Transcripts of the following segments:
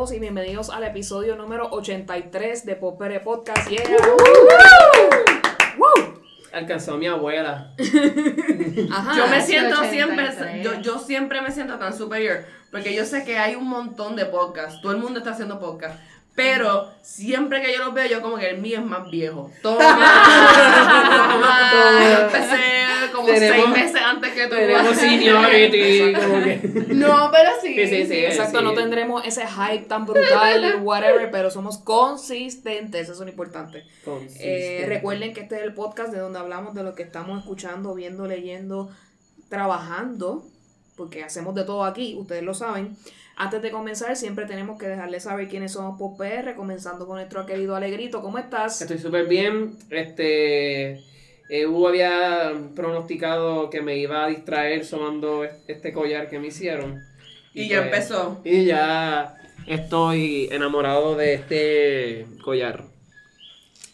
Todos y bienvenidos al episodio número 83 de Popere Podcast. Yeah. Alcanzó a mi abuela. Ajá. Yo me siento 83. siempre, yo, yo siempre me siento tan superior, porque yo sé que hay un montón de podcasts, todo el mundo está haciendo podcast, pero siempre que yo los veo, yo como que el mío es más viejo. Toma, yo empecé Tenemos- seis meses antes que tú. Tenemos seniority. como que. No, pero sí. Sí, sí, sí. Exacto, sí. no tendremos ese hype tan brutal, whatever, pero somos consistentes, eso es lo importante. Eh, recuerden que este es el podcast de donde hablamos de lo que estamos escuchando, viendo, leyendo, trabajando, porque hacemos de todo aquí, ustedes lo saben. Antes de comenzar, siempre tenemos que dejarles saber quiénes somos por PR, comenzando con nuestro querido Alegrito. ¿Cómo estás? Estoy súper bien. Este. Eh, Hugo había pronosticado que me iba a distraer sonando este collar que me hicieron. Y ya pues, empezó. Y ya estoy enamorado de este collar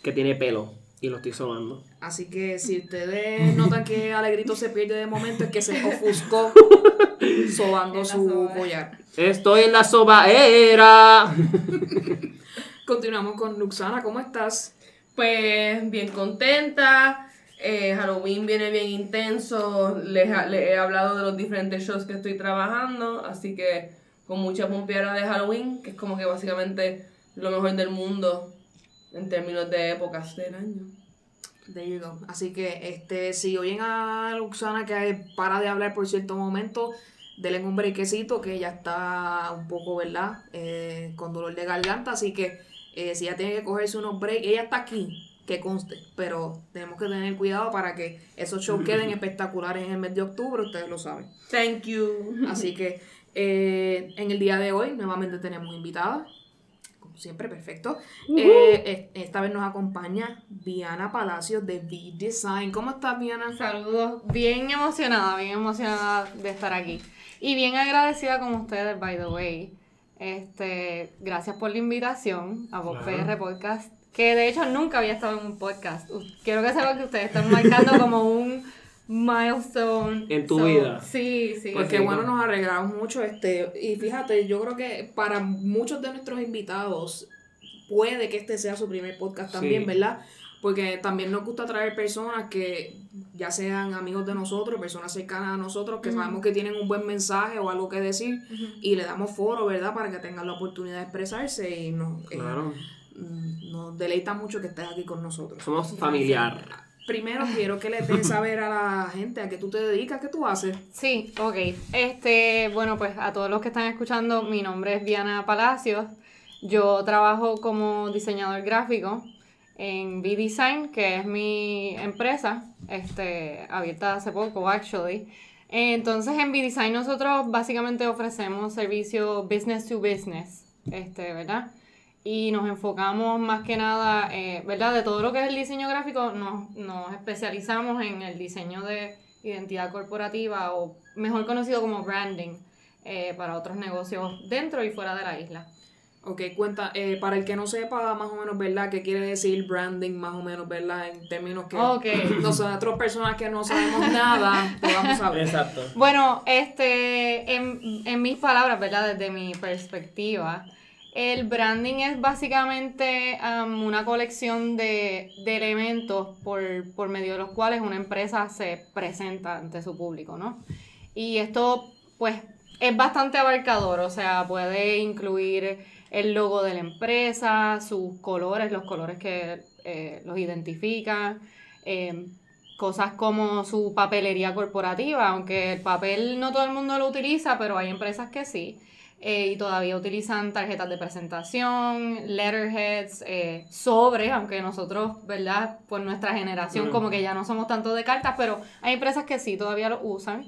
que tiene pelo y lo estoy sobando. Así que si ustedes notan que Alegrito se pierde de momento, es que se ofuscó sobando su soba. collar. Estoy en la sobaera. Continuamos con Luxana, ¿cómo estás? Pues bien contenta. Eh, Halloween viene bien intenso. Les, he hablado de los diferentes shows que estoy trabajando. Así que con mucha pompeada de Halloween, que es como que básicamente lo mejor del mundo en términos de épocas del año. There you. Así que este, si oyen a Luxana que para de hablar por cierto momento, denle un brequecito que ella está un poco, ¿verdad? Eh, con dolor de garganta. Así que eh, si ella tiene que cogerse unos breaks, ella está aquí, que conste. Pero tenemos que tener cuidado para que esos shows queden espectaculares en el mes de octubre, ustedes lo saben. Thank you. Así que eh, en el día de hoy nuevamente tenemos invitada. Como siempre, perfecto. Eh, eh, esta vez nos acompaña Viana Palacios de V-Design. ¿Cómo estás, Viana? Saludos, bien emocionada, bien emocionada de estar aquí. Y bien agradecida con ustedes, by the way. Este, gracias por la invitación a Vox Claro. PR Podcast, que de hecho nunca había estado en un podcast. U- Quiero que sepan que ustedes están marcando como un milestone. En tu vida. Sí, sí. Pues Sí, bueno, nos alegramos mucho. Este, y fíjate, yo creo que para muchos de nuestros invitados puede que este sea su primer podcast también, Sí. ¿verdad? Porque también nos gusta traer personas que ya sean amigos de nosotros, personas cercanas a nosotros, que sabemos que tienen un buen mensaje o algo que decir y le damos foro, ¿verdad? Para que tengan la oportunidad de expresarse y nos, eh, Claro. Nos deleita mucho que estés aquí con nosotros. Somos familiar. Primero quiero que le des saber a la gente a qué tú te dedicas, qué tú haces. Sí, ok. Este, bueno, pues a todos los que están escuchando, mi nombre es Diana Palacios. Yo trabajo como diseñador gráfico en V-Design, que es mi empresa, este, abierta hace poco, actually. Entonces, en V-Design nosotros básicamente ofrecemos servicio business to business, este, ¿verdad? Y nos enfocamos más que nada, eh, ¿verdad? De todo lo que es el diseño gráfico, nos, nos especializamos en el diseño de identidad corporativa o mejor conocido como branding eh, para otros negocios dentro y fuera de la isla. Ok, cuenta, eh, para el que no sepa más o menos, ¿verdad? ¿Qué quiere decir branding más o menos, ¿verdad? En términos que Ok. nosotros personas que no sabemos nada, podamos saber. Exacto. Bueno, este, en, en mis palabras, ¿verdad? Desde mi perspectiva, el branding es básicamente um, una colección de, elementos por, medio de los cuales una empresa se presenta ante su público, ¿no? Y esto, pues, es bastante abarcador, o sea, puede incluir el logo de la empresa, sus colores, los colores que eh, los identifican, eh, cosas como su papelería corporativa, aunque el papel no todo el mundo lo utiliza, pero hay empresas que sí. Eh, y todavía utilizan tarjetas de presentación, letterheads, eh, sobres, aunque nosotros, ¿verdad? Por nuestra generación Mm. como que ya no somos tanto de cartas, pero hay empresas que sí todavía lo usan.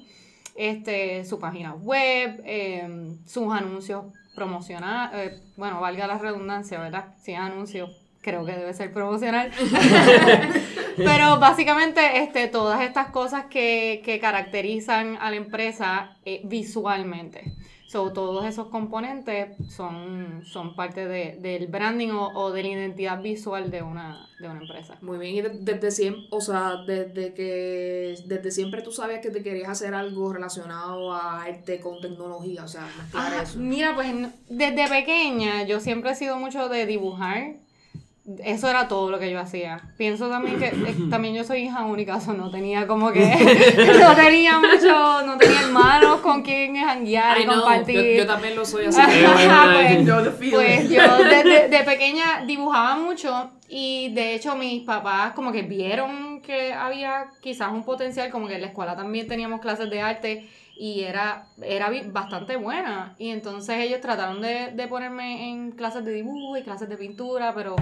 Este, su página web, eh, sus anuncios promocionales, bueno, valga la redundancia, ¿verdad? Si es anuncio, creo que debe ser promocional. Pero básicamente este, todas estas cosas que, que caracterizan a la empresa eh, visualmente. So, todos esos componentes son, son parte de- del branding o, o de la identidad visual de una, de una empresa. Muy bien, y de- desde siempre, o sea, desde que desde siempre tú sabías que te querías hacer algo relacionado a arte con tecnología, o sea, mezclar Ah, eso. mira, pues desde pequeña yo siempre he sido mucho de dibujar. Eso era todo lo que yo hacía. Pienso también que eh, también yo soy hija única, eso no tenía como que no tenía mucho, no tenía hermanos con quien janguear y compartir. yo, yo también lo soy así. Pues, pues yo desde de pequeña dibujaba mucho y de hecho mis papás como que vieron que había quizás un potencial, como que en la escuela también teníamos clases de arte y era, era bastante buena. Y entonces ellos trataron de, de ponerme en clases de dibujo y clases de pintura, pero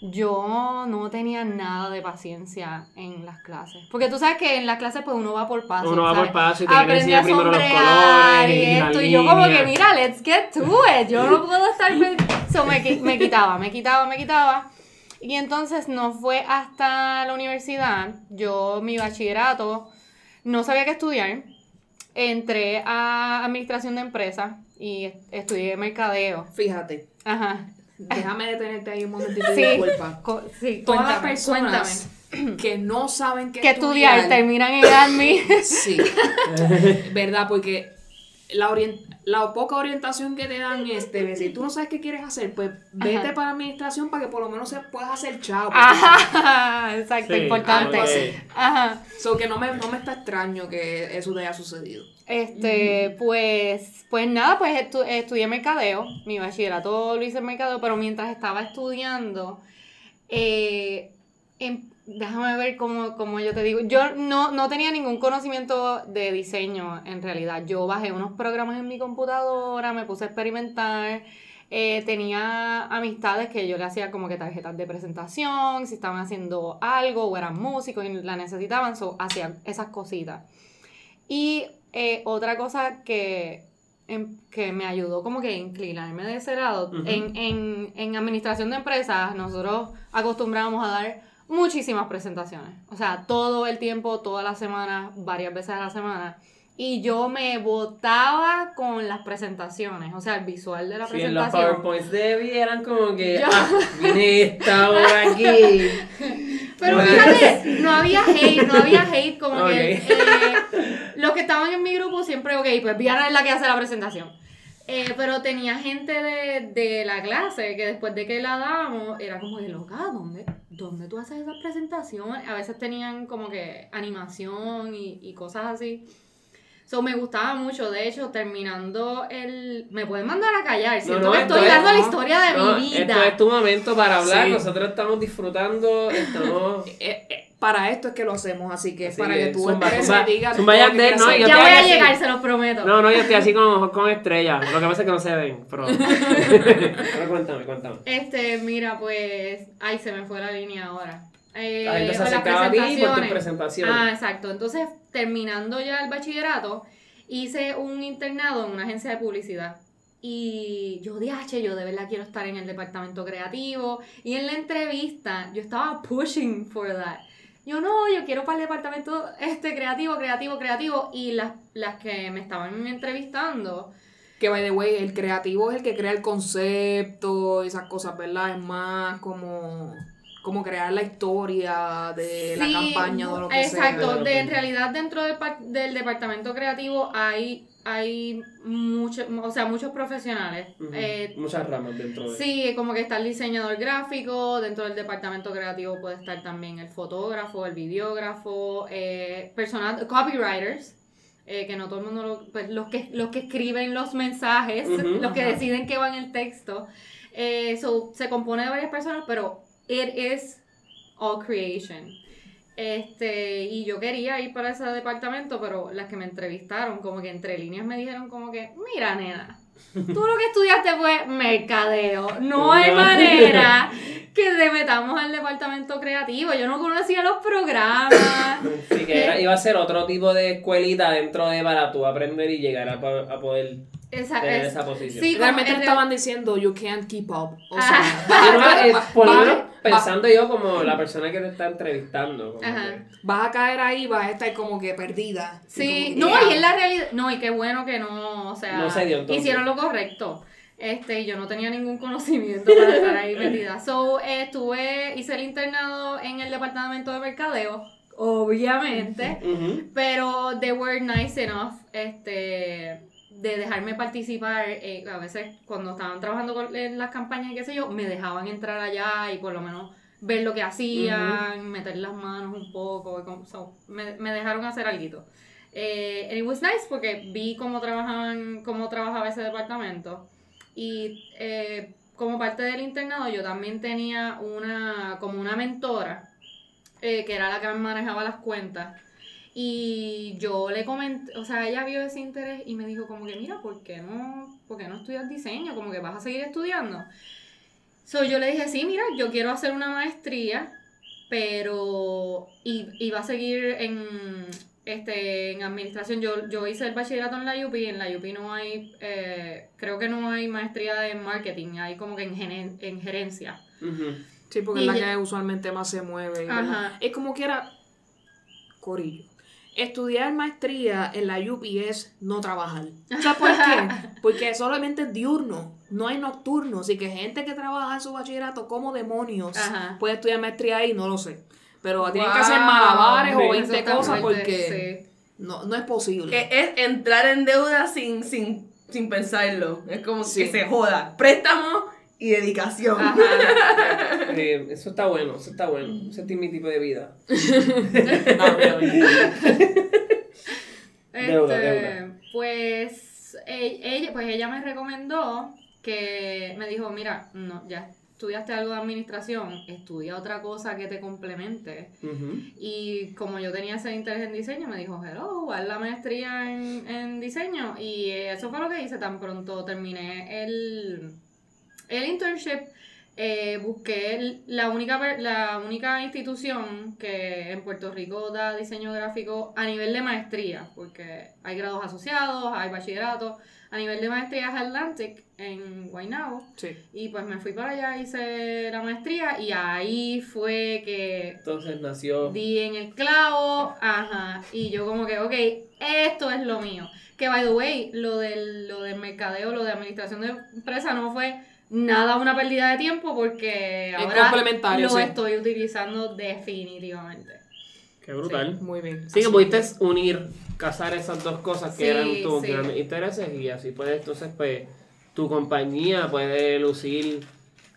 yo no tenía nada de paciencia en las clases. Porque tú sabes que en las clases pues uno va por pasos. Uno va por paso y te Aprende a primero los sombrear colores y esto. Y yo como que, mira, let's get to it. Yo no puedo estar... So, me, me quitaba, me quitaba, me quitaba. Y entonces no fue hasta la universidad, yo mi bachillerato, no sabía qué estudiar. Entré a administración de empresas y estudié mercadeo. Fíjate, Ajá. déjame detenerte ahí un momentito Sí. disculpa. Co- sí, Todas las cuéntame, personas que no saben qué, ¿Qué estudiar? Terminan en admin. Sí, verdad, porque la, poca orientación que te dan es, de si tú no sabes qué quieres hacer, pues vete Ajá. para administración para que por lo menos se puedas hacer chavo. Ajá, exacto, Sí, importante. algo así. Ajá. So que no me, no me está extraño que eso te haya sucedido. Este, pues, pues nada, pues estu- estudié mercadeo, mi bachillerato lo hice en mercadeo, pero mientras estaba estudiando, eh, em- déjame ver cómo, cómo yo te digo, yo no, no tenía ningún conocimiento de diseño en realidad, yo bajé unos programas en mi computadora, me puse a experimentar, eh, tenía amistades que yo le hacía como que tarjetas de presentación, si estaban haciendo algo o eran músicos y la necesitaban, so, hacían esas cositas. Y eh, otra cosa que, em- que me ayudó como que a inclinarme de ese lado, en, en, en administración de empresas nosotros acostumbrábamos a dar muchísimas presentaciones. O sea, todo el tiempo, todas las semanas, varias veces a la semana. Y yo me botaba con las presentaciones, o sea, el visual de la Sí, en los presentación. PowerPoints de eran como que, Yo- ah, esta hora aquí. Pero fíjate, no había hate, no había hate como que eh, los que estaban en mi grupo siempre, ok, pues Viana es la que hace la presentación. Eh, pero tenía gente de, de la clase que después de que la dábamos, era como de loca, ¿dónde, ¿dónde tú haces esas presentaciones? A veces tenían como que animación y, y cosas así. So, me gustaba mucho, de hecho, terminando el... Me pueden mandar a callar, siento no, que esto estoy es- dando la no, historia de No, mi vida. esto es tu momento para hablar, Sí. nosotros estamos disfrutando, estamos... Eh, eh, para esto es que lo hacemos, así que Así para que que tú zumba, y digas zumba que no, yo ya voy a así. llegar, se los prometo. No, no, yo estoy así con con estrellas, lo que pasa es que no se ven, pero... pero cuéntame, cuéntame. Este, mira, pues. Ay, se me fue la línea ahora. Eh, La gente se con las acercaba a ti por presentaciones. presentaciones. Ah, exacto. Entonces, terminando ya el bachillerato, hice un internado en una agencia de publicidad. Y yo dije, yo de verdad quiero estar en el departamento creativo. Y en la entrevista, yo estaba pushing for that. Yo no, yo quiero para el departamento este creativo, creativo, creativo. Y las, las que me estaban entrevistando, Que, by the way, el creativo es el que crea el concepto esas cosas, ¿verdad? Es más como, como crear la historia de la Sí, campaña o de lo que exacto. sea. De, en realidad dentro del, del departamento creativo hay, hay mucho, o sea, muchos profesionales. Ujú, Eh, Muchas ramas dentro de... sí, como que está el diseñador gráfico, dentro del departamento creativo puede estar también el fotógrafo, el videógrafo, eh, personal, copywriters. eh, que no todo el mundo lo, pues, los que los que escriben los mensajes, Ujú. los que Ajá. deciden qué va en el texto. Eh, so, se compone de varias personas, pero it is all creation. Este, y yo quería ir para ese departamento, pero las que me entrevistaron, como que entre líneas me dijeron como que, mira nena, tú lo que estudiaste fue mercadeo, no hay manera que te metamos al departamento creativo, yo no conocía los programas. Sí, que era- iba a ser otro tipo de escuelita dentro de para tú aprender y llegar a, po- a poder Esa, tener es- esa posición. sí, Realmente en estaban diciendo, you can't keep up. O Ah. sea, por menos, pensando yo como la persona que te está entrevistando. como Ajá. que- Vas a caer ahí, vas a estar como que perdida. Sí, Y como no, y es la realidad. No, y qué bueno que no, o sea, No se dio, hicieron lo correcto. Este, y yo no tenía ningún conocimiento para estar ahí metida. So, eh, estuve, hice el internado en el departamento de mercadeo, obviamente. Pero they were nice enough este, de dejarme participar. eh, a veces cuando estaban trabajando con- en las campañas y qué sé yo, me dejaban entrar allá y por lo menos ver lo que hacían, meter las manos un poco. como- so, me, me dejaron hacer algo. Eh, and it was nice porque vi cómo trabajaban, cómo trabajaba ese departamento. Y eh, como parte del internado yo también tenía una, como una mentora, eh, que era la que me manejaba las cuentas. Y yo le comenté, o sea, ella vio ese interés y me dijo como que, mira, ¿por qué no, por qué no estudias diseño? Como que vas a seguir estudiando. So, yo le dije, sí, mira, yo quiero hacer una maestría, pero y, y va a seguir en, este, en administración. Yo, yo hice el bachillerato en la UP y en la UP no hay, eh, creo que no hay maestría de marketing, hay como que en, en gerencia. Sí, porque Y es la que usualmente más se mueve. Es como que era corillo. Estudiar maestría en la UPI es no trabajar. ¿Sabes por qué? Porque solamente es diurno, no hay nocturno. Así que gente que trabaja en su bachillerato como demonios Ajá. puede estudiar maestría ahí, no lo sé. Pero tienen que Wow. hacer malabares o Eso 20 está cosas porque sí. no, no es posible. Es, es entrar en deuda sin, sin, sin pensarlo. Es como Sí. que se joda. Préstamo y dedicación. Ajá. Eh, eso está bueno, eso está bueno. Ese es mi tipo de vida. Deuda, Este, deuda. Pues ella, pues ella me recomendó que me dijo, mira, no, ya estudiaste algo de administración, estudia otra cosa que te complemente. Y como yo tenía ese interés en diseño, me dijo, hello, haz la maestría en, en diseño. Y eso fue lo que hice tan pronto terminé el, el internship. eh, busqué la única, per- la única institución que en Puerto Rico da diseño gráfico a nivel de maestría, porque hay grados asociados, hay bachillerato. A nivel de maestría es Atlantic en Guaynabo. Sí. Y pues me fui para allá, hice la maestría y ahí fue que Entonces nació. di en el clavo, ajá, y yo como que, ok, esto es lo mío. Que, by the way, lo del, lo del mercadeo, lo de administración de empresa no fue nada una pérdida de tiempo porque Es ahora complementario, lo sí. estoy utilizando definitivamente. Qué brutal. Muy bien. Sí, que Así pudiste unir, casar esas dos cosas que Sí, eran tus sí. grandes intereses y así puedes, entonces, pues, tu compañía puede lucir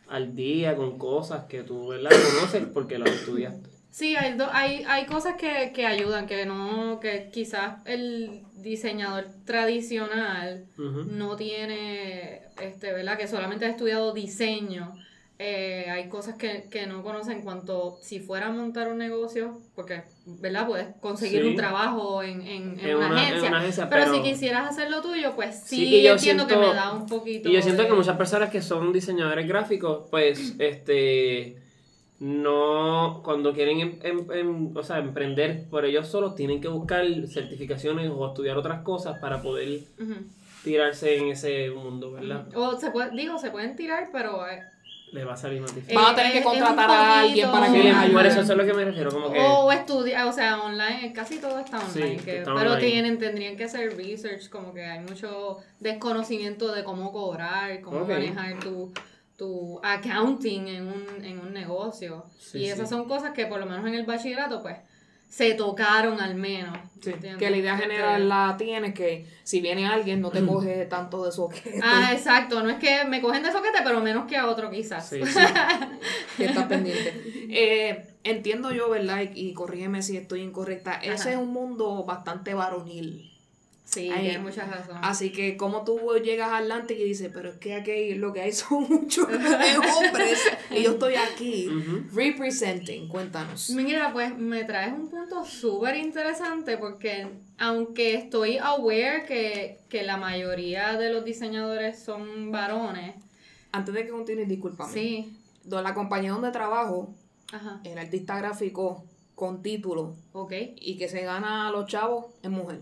al día con cosas que tú, ¿verdad? Conoces porque las estudiaste. Sí, hay, do- hay, hay cosas que, que ayudan, que no, que quizás el diseñador tradicional no tiene, este, ¿verdad? Que solamente ha estudiado diseño. Eh, hay cosas que, que no conoce en cuanto si fuera a montar un negocio, porque, ¿verdad? Puedes conseguir Sí. un trabajo en, en, en En una, una- en agencia. una agencia, pero, pero- si quisieras hacer lo tuyo, pues sí, yo entiendo que siento- me da un poquito. Y yo siento de- que muchas personas que son diseñadores gráficos, pues, este, no, cuando quieren em- em- em- o sea, emprender por ellos solos, tienen que buscar certificaciones o estudiar otras cosas para poder tirarse en ese mundo, ¿verdad? O se puede, digo, se pueden tirar, pero eh, Le va a salir más difícil. Van a tener que un contratar a alguien para que les ayude. eso, es lo que me refiero, como que... O estudiar, o sea, online, casi todo está Sí, online, que- está pero online. tienen, tendrían que hacer research, como que hay mucho desconocimiento de cómo cobrar, cómo manejar tu, tu accounting en un, en un negocio. Sí, y esas sí. son cosas que por lo menos en el bachillerato, pues, se tocaron al menos. Que la idea general la tienes que si viene alguien no te coge tanto de soquete Ah, exacto, no es que me cogen de soquete, pero menos que a otro quizás. Sí, que estás pendiente. Eh, entiendo yo, ¿verdad? Y, y corrígeme si estoy incorrecta. Ese Ajá. es un mundo bastante varonil. Sí, Ay, tienes mucha razón. Así que como tú llegas al Atlantic y dices, pero es que aquí lo que hay son muchos hombres y yo estoy aquí representing. Cuéntanos. Mira, pues me traes un punto súper interesante porque aunque estoy aware que, que la mayoría de los diseñadores son varones, Antes de que continúes, discúlpame. sí, la compañía donde trabajo, ajá, el artista gráfico con título ok, y que se gana a los chavos es mujer.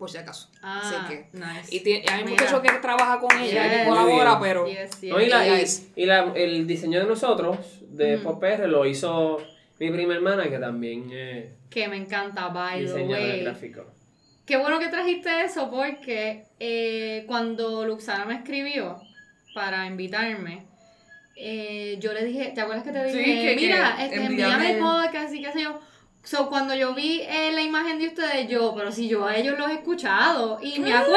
Por si acaso. Ah, Así que. nice. Y tiene- hay un Mira. muchacho que trabaja con ella, Yes. que colabora, pero. Yes, yes. No, y la- y- y la- el diseño de nosotros, de Ujú. Pop PR, lo hizo mi prima hermana, que también es Que me encanta, by the way. gráfico. Qué bueno que trajiste eso porque eh, cuando Luxana me escribió para invitarme, eh, yo le dije, ¿te acuerdas que te Sí, dije? que- que Mira, este, envíame- envíame el podcast y qué sé yo. So, cuando yo vi eh, la imagen de ustedes, yo, pero si yo a ellos los he escuchado y me acuerdo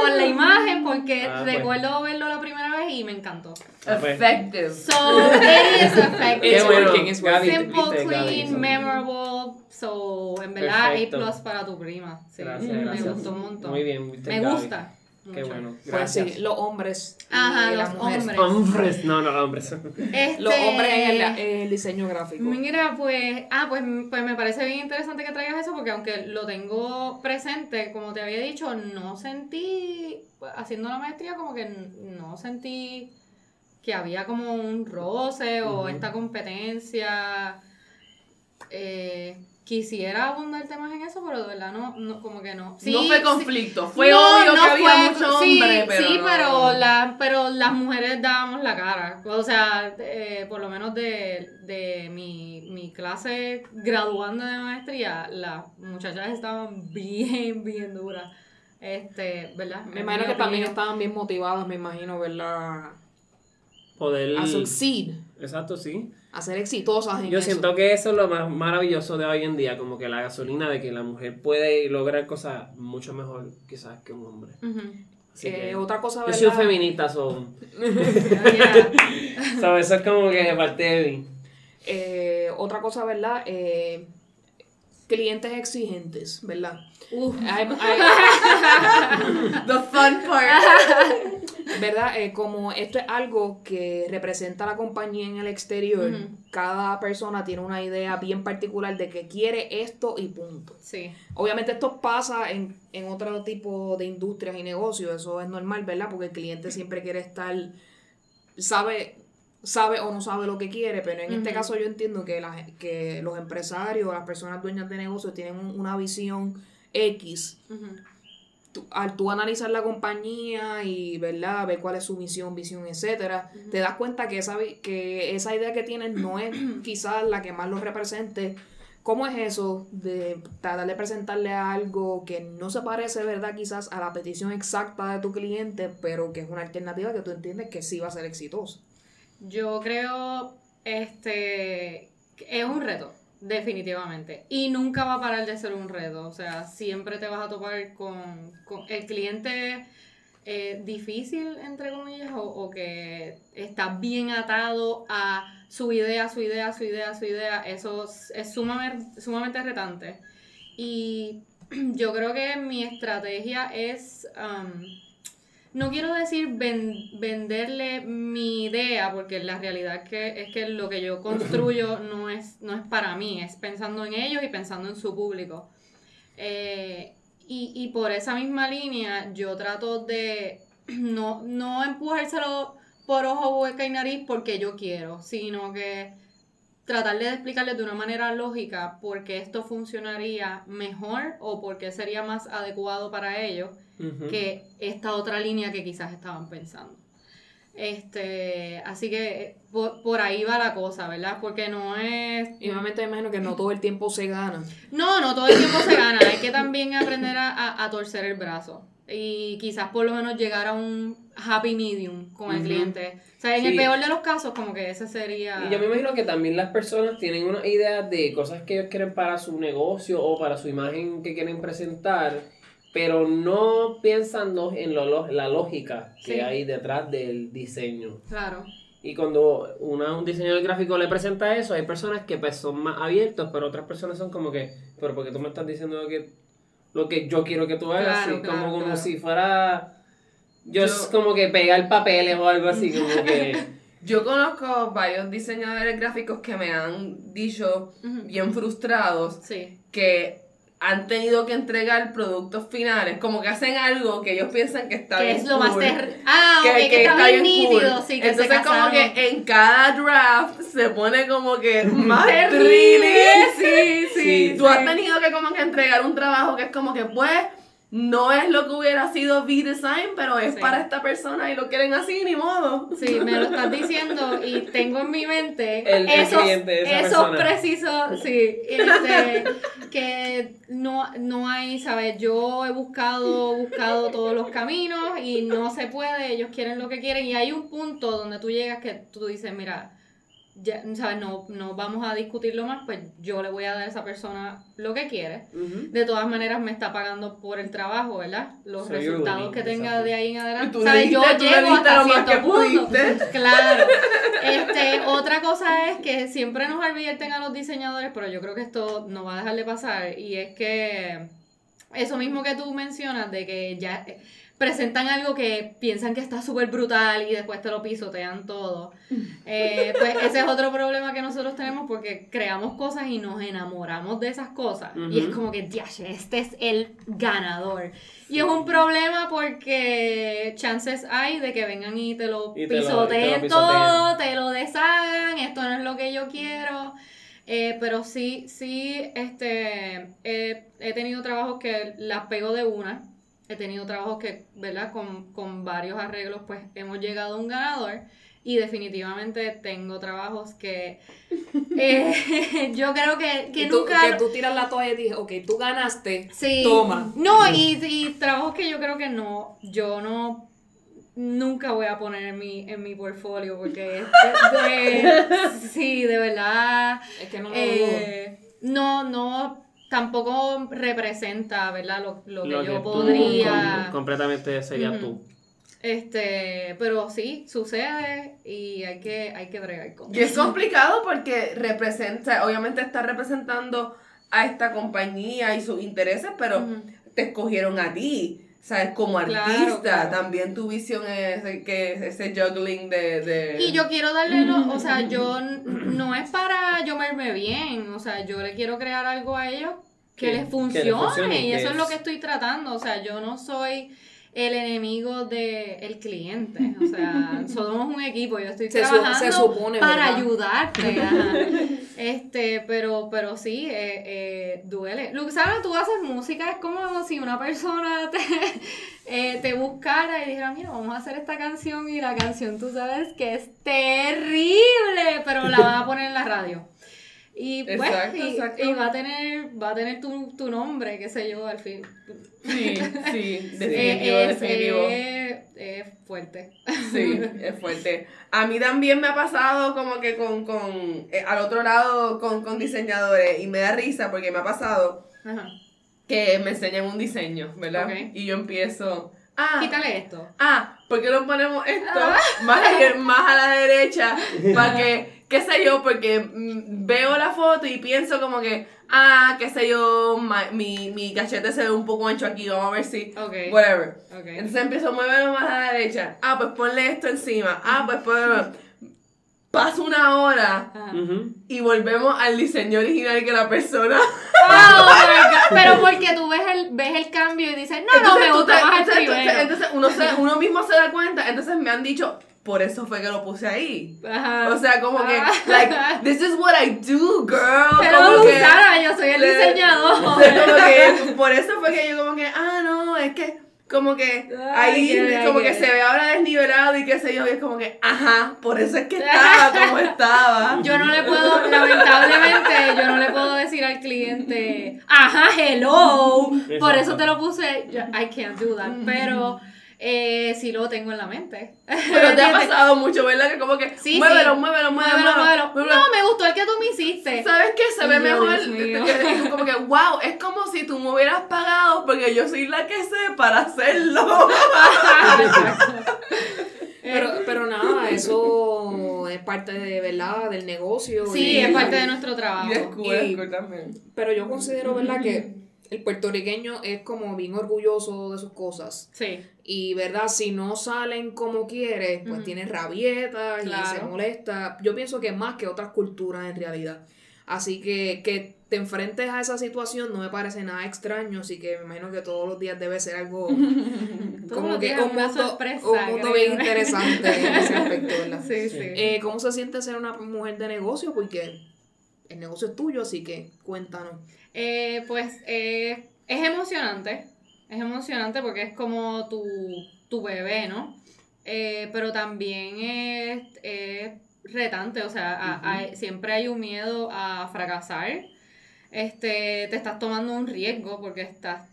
por la imagen porque Ah, pues. recuerdo verlo la primera vez y me encantó. Ah, pues. Effective. So, it is effective. It's bueno, working, it's Simple, viste, clean, memorable. So, en verdad, Perfecto. A plus para tu prima. Sí, Gracias, me gracias. gustó un montón. Muy bien, viste, Me Gaby. gusta. Qué mucho. bueno. Pues Gracias. sí, los hombres. y Ajá, las los mujeres. hombres. Hombres, no, no, hombres. Este, Los hombres en el, diseño gráfico. Mira, pues, ah, pues, pues me parece bien interesante que traigas eso porque aunque lo tengo presente, como te había dicho, no sentí, pues, haciendo la maestría, como que no sentí que había como un roce o esta competencia. Eh, quisiera abundar temas en eso, pero de verdad no, no como que no. no Sí, fue sí. conflicto, fue No, obvio no que había fue- mucho sí, hombre, pero sí, no. pero, la- pero las mujeres dábamos la cara. O sea, eh, por lo menos de, de mi, mi clase graduando de maestría, las muchachas estaban bien, bien duras. Este, ¿verdad? Me imagino que también estaban bien motivadas, me imagino, ¿verdad? Poder. A succeed, Exacto, sí. A ser exitosas en Yo eso. siento que eso es lo más maravilloso de hoy en día, como que la gasolina de que la mujer puede lograr cosas mucho mejor quizás que un hombre. Así Eh, que otra cosa, yo ¿verdad? soy un feminista, son. So, eso es como que parte de mí. Eh, otra cosa, ¿verdad? Eh, clientes exigentes, ¿verdad? Hay- The fun part. ¿Verdad? Eh, como esto es algo que representa a la compañía en el exterior, cada persona tiene una idea bien particular de que quiere esto y punto. Sí. Obviamente esto pasa en, en otro tipo de industrias y negocios, eso es normal, ¿verdad? Porque el cliente siempre quiere estar, sabe, sabe o no sabe lo que quiere, pero en este caso yo entiendo que, la- que los empresarios, las personas dueñas de negocios tienen un- una visión X. Ujú. Tú- al tú analizar la compañía y verdad ver cuál es su misión, visión, etcétera, te das cuenta que esa, que esa idea que tienen no es quizás la que más los represente. ¿Cómo es eso de tratar de presentarle algo que no se parece, verdad, quizás a la petición exacta de tu cliente, pero que es una alternativa que tú entiendes que sí va a ser exitosa? Yo creo, este, que es un reto, definitivamente. Y nunca va a parar de ser un reto. O sea, siempre te vas a topar con, con el cliente eh, difícil, entre comillas, o, o que está bien atado a su idea, su idea, su idea, su idea. Eso es, sumamente, sumamente retante. Y yo creo que mi estrategia es... um, no quiero decir ven- venderle mi idea, porque la realidad que, es que lo que yo construyo no es, no es para mí, es pensando en ellos y pensando en su público. Eh, y, y por esa misma línea yo trato de no, no empujárselo por ojo, boca y nariz porque yo quiero, sino que tratar de explicarles de una manera lógica por qué esto funcionaría mejor o por qué sería más adecuado para ellos que esta otra línea que quizás estaban pensando. Este, así que por, por ahí va la cosa, ¿verdad? Porque no es... Y obviamente me imagino que no todo el tiempo se gana. No, no todo el tiempo se gana, hay que también aprender a, a- a torcer el brazo y quizás por lo menos llegar a un happy medium con el cliente. O sea, en el peor de los casos, como que ese sería... Y yo me imagino que también las personas tienen una idea de cosas que ellos quieren para su negocio o para su imagen que quieren presentar, pero no pensando en lo, la lógica que Sí. hay detrás del diseño. Claro. Y cuando una, un diseñador gráfico le presenta eso, hay personas que pues, son más abiertos, pero otras personas son como que, pero porque tú me estás diciendo que, lo que yo quiero que tú hagas, Claro, así, claro, como, como claro. si fuera... Yo, Yo- es como que pegar papeles o algo así, como que... Yo conozco varios diseñadores gráficos que me han dicho bien frustrados Sí. que han tenido que entregar productos finales, como que hacen algo que ellos piensan que está Que bien es lo más cool, terrible. Ah, ok, que, está, bien nítido, sí, que Entonces se como que en cada draft se pone como que más Terrible, sí. Sí. Tú has tenido que como que entregar un trabajo que es como que pues no es lo que hubiera sido V-Design, pero es Sí. para esta persona y lo quieren así, ni modo. Sí, me lo estás diciendo y tengo en mi mente El- el esos, esa esos precisos, sí, este, que no, no hay, ¿sabes? Yo he buscado, buscado todos los caminos y no se puede, ellos quieren lo que quieren y hay un punto donde tú llegas que tú dices, mira, ya. No, no vamos a discutirlo más, pues yo le voy a dar a esa persona lo que quiere. De todas maneras me está pagando por el trabajo, ¿verdad? Los resultados que tenga exacto. de ahí en adelante. ¿Sabes? Yo llego hasta lo más que cierto punto. Claro. Este, otra cosa es que siempre nos advierten a los diseñadores, pero yo creo que esto no va a dejar de pasar, y es que eso mismo que tú mencionas, de que ya presentan algo que piensan que está súper brutal y después te lo pisotean todo. Eh, pues ese es otro problema que nosotros tenemos porque creamos cosas y nos enamoramos de esas cosas. Y es como que, "Diache, este es el ganador. Y es un problema porque chances hay de que vengan y te lo Y te lo- y te lo pisoteen pisoteen. todo, te lo deshagan, esto no es lo que yo quiero. Eh, pero sí, sí, este, eh, he tenido trabajos que las pego de una. He tenido trabajos que, ¿verdad? Con, con varios arreglos, pues hemos llegado a un ganador. Y definitivamente tengo trabajos que eh, yo creo que, que tú, nunca... que tú tiras la toalla y dices, ok, tú ganaste. Sí. Toma. No, y, y trabajos que yo creo que no, yo no, nunca voy a poner en mi, en mi portfolio porque es de- de- sí, de verdad, Es que no lo eh, no, no, tampoco representa, ¿verdad? Lo, lo que Lo yo que tú podría, com- completamente sería Ujú. tú. este, pero sí, sucede y hay que, hay que bregar con Y es complicado porque representa, obviamente está representando a esta compañía y sus intereses, pero te escogieron a ti. ¿Sabes? Como artista, claro. también tu visión es que es ese juggling de, de... Y yo quiero darle, lo- o sea, yo no es para yo verme bien, o sea, yo le quiero crear algo a ellos que, Que- les que funcione, les funcione, y eso es... es- lo que estoy tratando, o sea, yo no soy el enemigo del cliente, o sea, somos un equipo, yo estoy Se trabajando se supone, para ¿verdad? ayudarte, ajá. este, pero, pero sí, eh, eh, duele. Luxana, tú haces música, es como si una persona te, eh, te buscara y dijera, mira, vamos a hacer esta canción y la canción tú sabes que es terrible, pero la van a poner en la radio. Y pues, Exacto, y, exacto. y va a tener, va a tener tu, tu nombre, qué sé yo, al fin. Sí, sí, definitivo, es, definitivo. es- es fuerte. Sí, es fuerte. A mí también me ha pasado como que con, con eh, al otro lado con, con diseñadores y me da risa porque me ha pasado Ajá. que me enseñan un diseño, ¿verdad? Ok. Y yo empiezo, ah, Quítale esto. ah, ¿por qué no ponemos esto Ah. más, a- más a la derecha? Para que, qué sé yo, porque mm, veo la foto y pienso como que, ah, qué sé yo, mi, mi cachete se ve un poco ancho aquí, vamos a ver si, Ok. whatever. Ok. Entonces empiezo a moverlo más a la derecha. Ah, pues ponle esto encima. Ah, pues ponle... Pasa una hora y volvemos al diseño original que la persona. Oh. Pero porque tú ves el, ves el cambio y dices, no, no, Entonces me tú gusta te- más el entonces- primero. entonces uno, se- uno mismo se da cuenta. Entonces me han dicho, por eso fue que lo puse ahí. Ajá. O sea, como que, Ah. like, this is what I do, girl. Pero como que, Sara, yo soy el le- diseñador. sea, como que, por eso fue que yo como que, ah, no, es que, como que, ahí, como que se ve ahora desnivelado y qué sé yo, y es como que, ajá, por eso es que estaba como estaba. Yo no le puedo, lamentablemente, yo no le puedo decir al cliente, ajá, hello. Por eso te lo puse, yo- I can't do that. Pero eh, sí lo tengo en la mente. Pero te ha pasado mucho, ¿verdad? Que como que, Sí, muévelo, sí. muévelo, muévelo, Muévelo, muévelo. muévelo. No, me gustó el que tú me hiciste. ¿Sabes qué? Se ve mejor. Dios mío. Y tú como que, wow, es como si tú me hubieras pagado porque yo soy la que sé para hacerlo. Pero, pero nada, eso es parte de verdad del negocio. Sí, y- es parte de nuestro trabajo. Y es cool, Y- cool también. Pero yo considero, ¿verdad? Que el puertorriqueño es como bien orgulloso de sus cosas. Sí. Y, ¿verdad? Si no salen como quiere, pues Ujú. tiene rabietas y se molesta. Yo pienso que más que otras culturas en realidad. Así que que te enfrentes a esa situación no me parece nada extraño, así que me imagino que todos los días debe ser algo como que un mundo, sorpresa, un mundo bien interesante en ese aspecto, ¿verdad? Sí, sí. Eh, ¿Cómo se siente ser una mujer de negocio? Porque el negocio es tuyo, así que cuéntanos. Eh, pues eh, es emocionante. Es emocionante porque es como tu, tu bebé, ¿no? Eh, pero también es, es retante, o sea, hay- siempre hay un miedo a fracasar. Este, te estás tomando un riesgo porque estás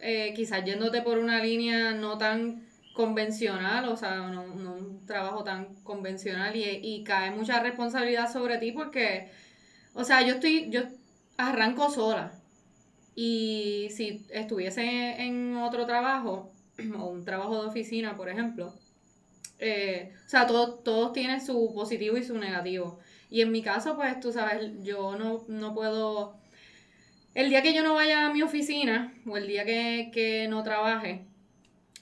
eh, quizás yéndote por una línea no tan convencional, o sea, no, no un trabajo tan convencional y, y cae mucha responsabilidad sobre ti porque, o sea, yo estoy, yo arranco sola y si estuviese en otro trabajo o un trabajo de oficina, por ejemplo, eh, o sea, todo- todos tienen su positivo y su negativo. Y en mi caso, pues tú sabes, yo no, no puedo... El día que yo no vaya a mi oficina o el día que, que no trabaje,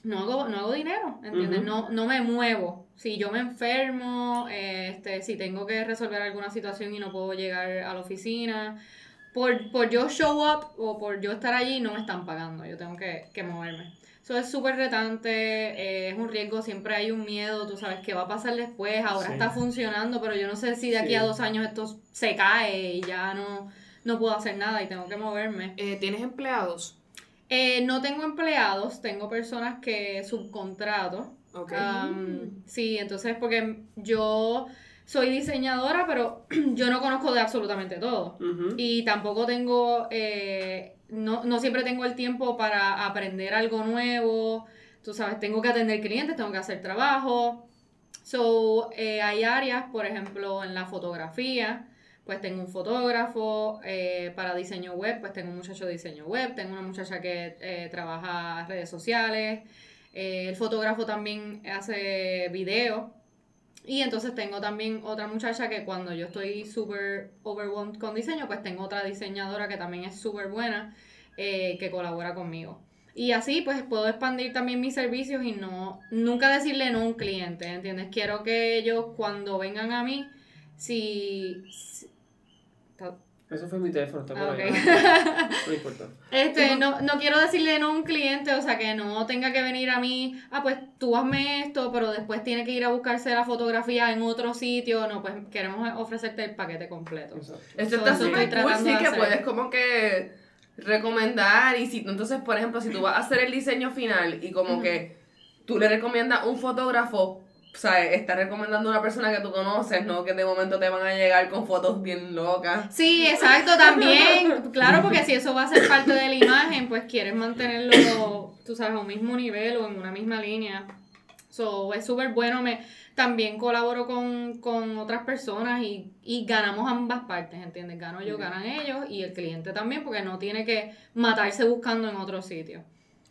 no hago, no hago dinero, ¿entiendes? No, no me muevo. Si yo me enfermo, este, si tengo que resolver alguna situación y no puedo llegar a la oficina, por, por yo show up o por yo estar allí, no me están pagando. Yo tengo que, que moverme. Eso es súper retante, eh, es un riesgo, siempre hay un miedo, tú sabes qué va a pasar después, ahora Sí. está funcionando, pero yo no sé si de aquí Sí. a dos años esto se cae y ya no, no puedo hacer nada y tengo que moverme. Eh, ¿Tienes empleados? Eh, no tengo empleados, tengo personas que subcontrato. Ok. Am, sí, entonces porque yo soy diseñadora, pero yo no conozco de absolutamente todo. Y tampoco tengo, eh, no, no siempre tengo el tiempo para aprender algo nuevo. Tú sabes, tengo que atender clientes, tengo que hacer trabajo. So, eh, hay áreas, por ejemplo, en la fotografía, pues tengo un fotógrafo, eh, para diseño web, pues tengo un muchacho de diseño web, tengo una muchacha que eh, trabaja redes sociales, el fotógrafo también hace video. Y entonces tengo también otra muchacha que cuando yo estoy súper overwhelmed con diseño, pues tengo otra diseñadora que también es súper buena, eh, que colabora conmigo. Y así pues puedo expandir también mis servicios y no, nunca decirle no a un cliente, ¿entiendes? Quiero que ellos cuando vengan a mí, si... Eso fue mi teléfono, está por ah, ahí. No importa. Este, no, no quiero decirle no a un cliente, o sea, que no tenga que venir a mí, ah, pues tú hazme esto, pero después tiene que ir a buscarse la fotografía en otro sitio. No, pues queremos ofrecerte el paquete completo. Exacto. Esto está súper cool, sí, que puedes como que recomendar y si entonces, por ejemplo, si tú vas a hacer el diseño final y como que tú le recomiendas un fotógrafo, o sea, estás recomendando a una persona que tú conoces, ¿no? Que de momento te van a llegar con fotos bien locas. Sí, exacto, también. Claro, porque si eso va a ser parte de la imagen, pues quieres mantenerlo, tú sabes, a un mismo nivel o en una misma línea. So, es súper bueno. Me, también colaboro con, con otras personas y, y ganamos ambas partes, ¿entiendes? Gano yo, ganan ellos y el cliente también, porque no tiene que matarse buscando en otro sitio.